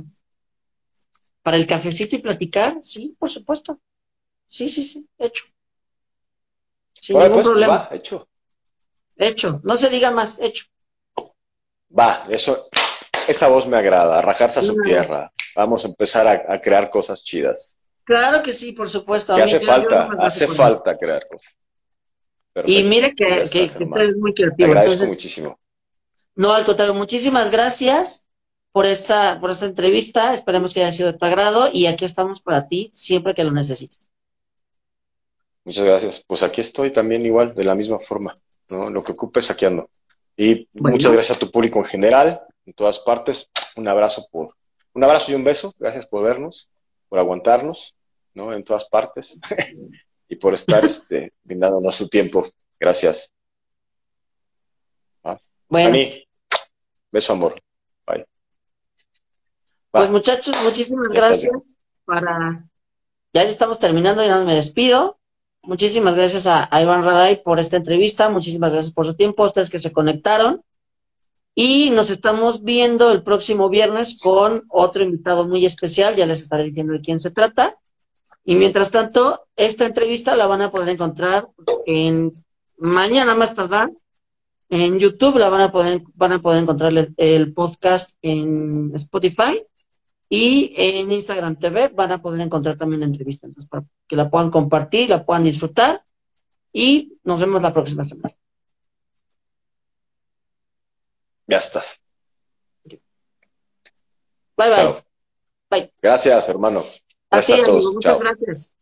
para el cafecito y platicar, sí, por supuesto. Sí, sí, sí, hecho. Sin ningún pues, problema. Va, hecho. Hecho, no se diga más, hecho. Va, eso, esa voz me agrada, rajarse a su tierra. Vamos a empezar a, crear cosas chidas. Claro que sí, por supuesto. Que hace falta, hace falta crear cosas. y mire que, que, usted es muy creativo. Te agradezco muchísimo. No, al contrario, muchísimas gracias por esta, por esta entrevista. Esperemos que haya sido de tu agrado y aquí estamos para ti siempre que lo necesites. Muchas gracias. Pues aquí estoy también igual, de la misma forma, ¿no? Lo que ocupes, aquí ando. Y muchas gracias a tu público en general, en todas partes. Un abrazo por, un abrazo y un beso. Gracias por vernos, por aguantarnos, ¿no? En todas partes. (laughs) y por estar este, brindándonos su tiempo. Gracias. Bueno. beso amor. Bye. Pues muchachos, muchísimas gracias. Para ya estamos terminando, ya me despido. Muchísimas gracias a, Iván Raday por esta entrevista, muchísimas gracias por su tiempo, a ustedes que se conectaron. Y nos estamos viendo el próximo viernes con otro invitado muy especial, ya les estaré diciendo de quién se trata. Y mientras tanto, esta entrevista la van a poder encontrar en mañana más tardar. En YouTube la van a poder, van a poder encontrar el podcast en Spotify y en Instagram TV van a poder encontrar también la entrevista, entonces para que la puedan compartir, la puedan disfrutar y nos vemos la próxima semana. Ya estás. Bye bye. Bye. Gracias, hermano. Gracias a todos. muchas gracias.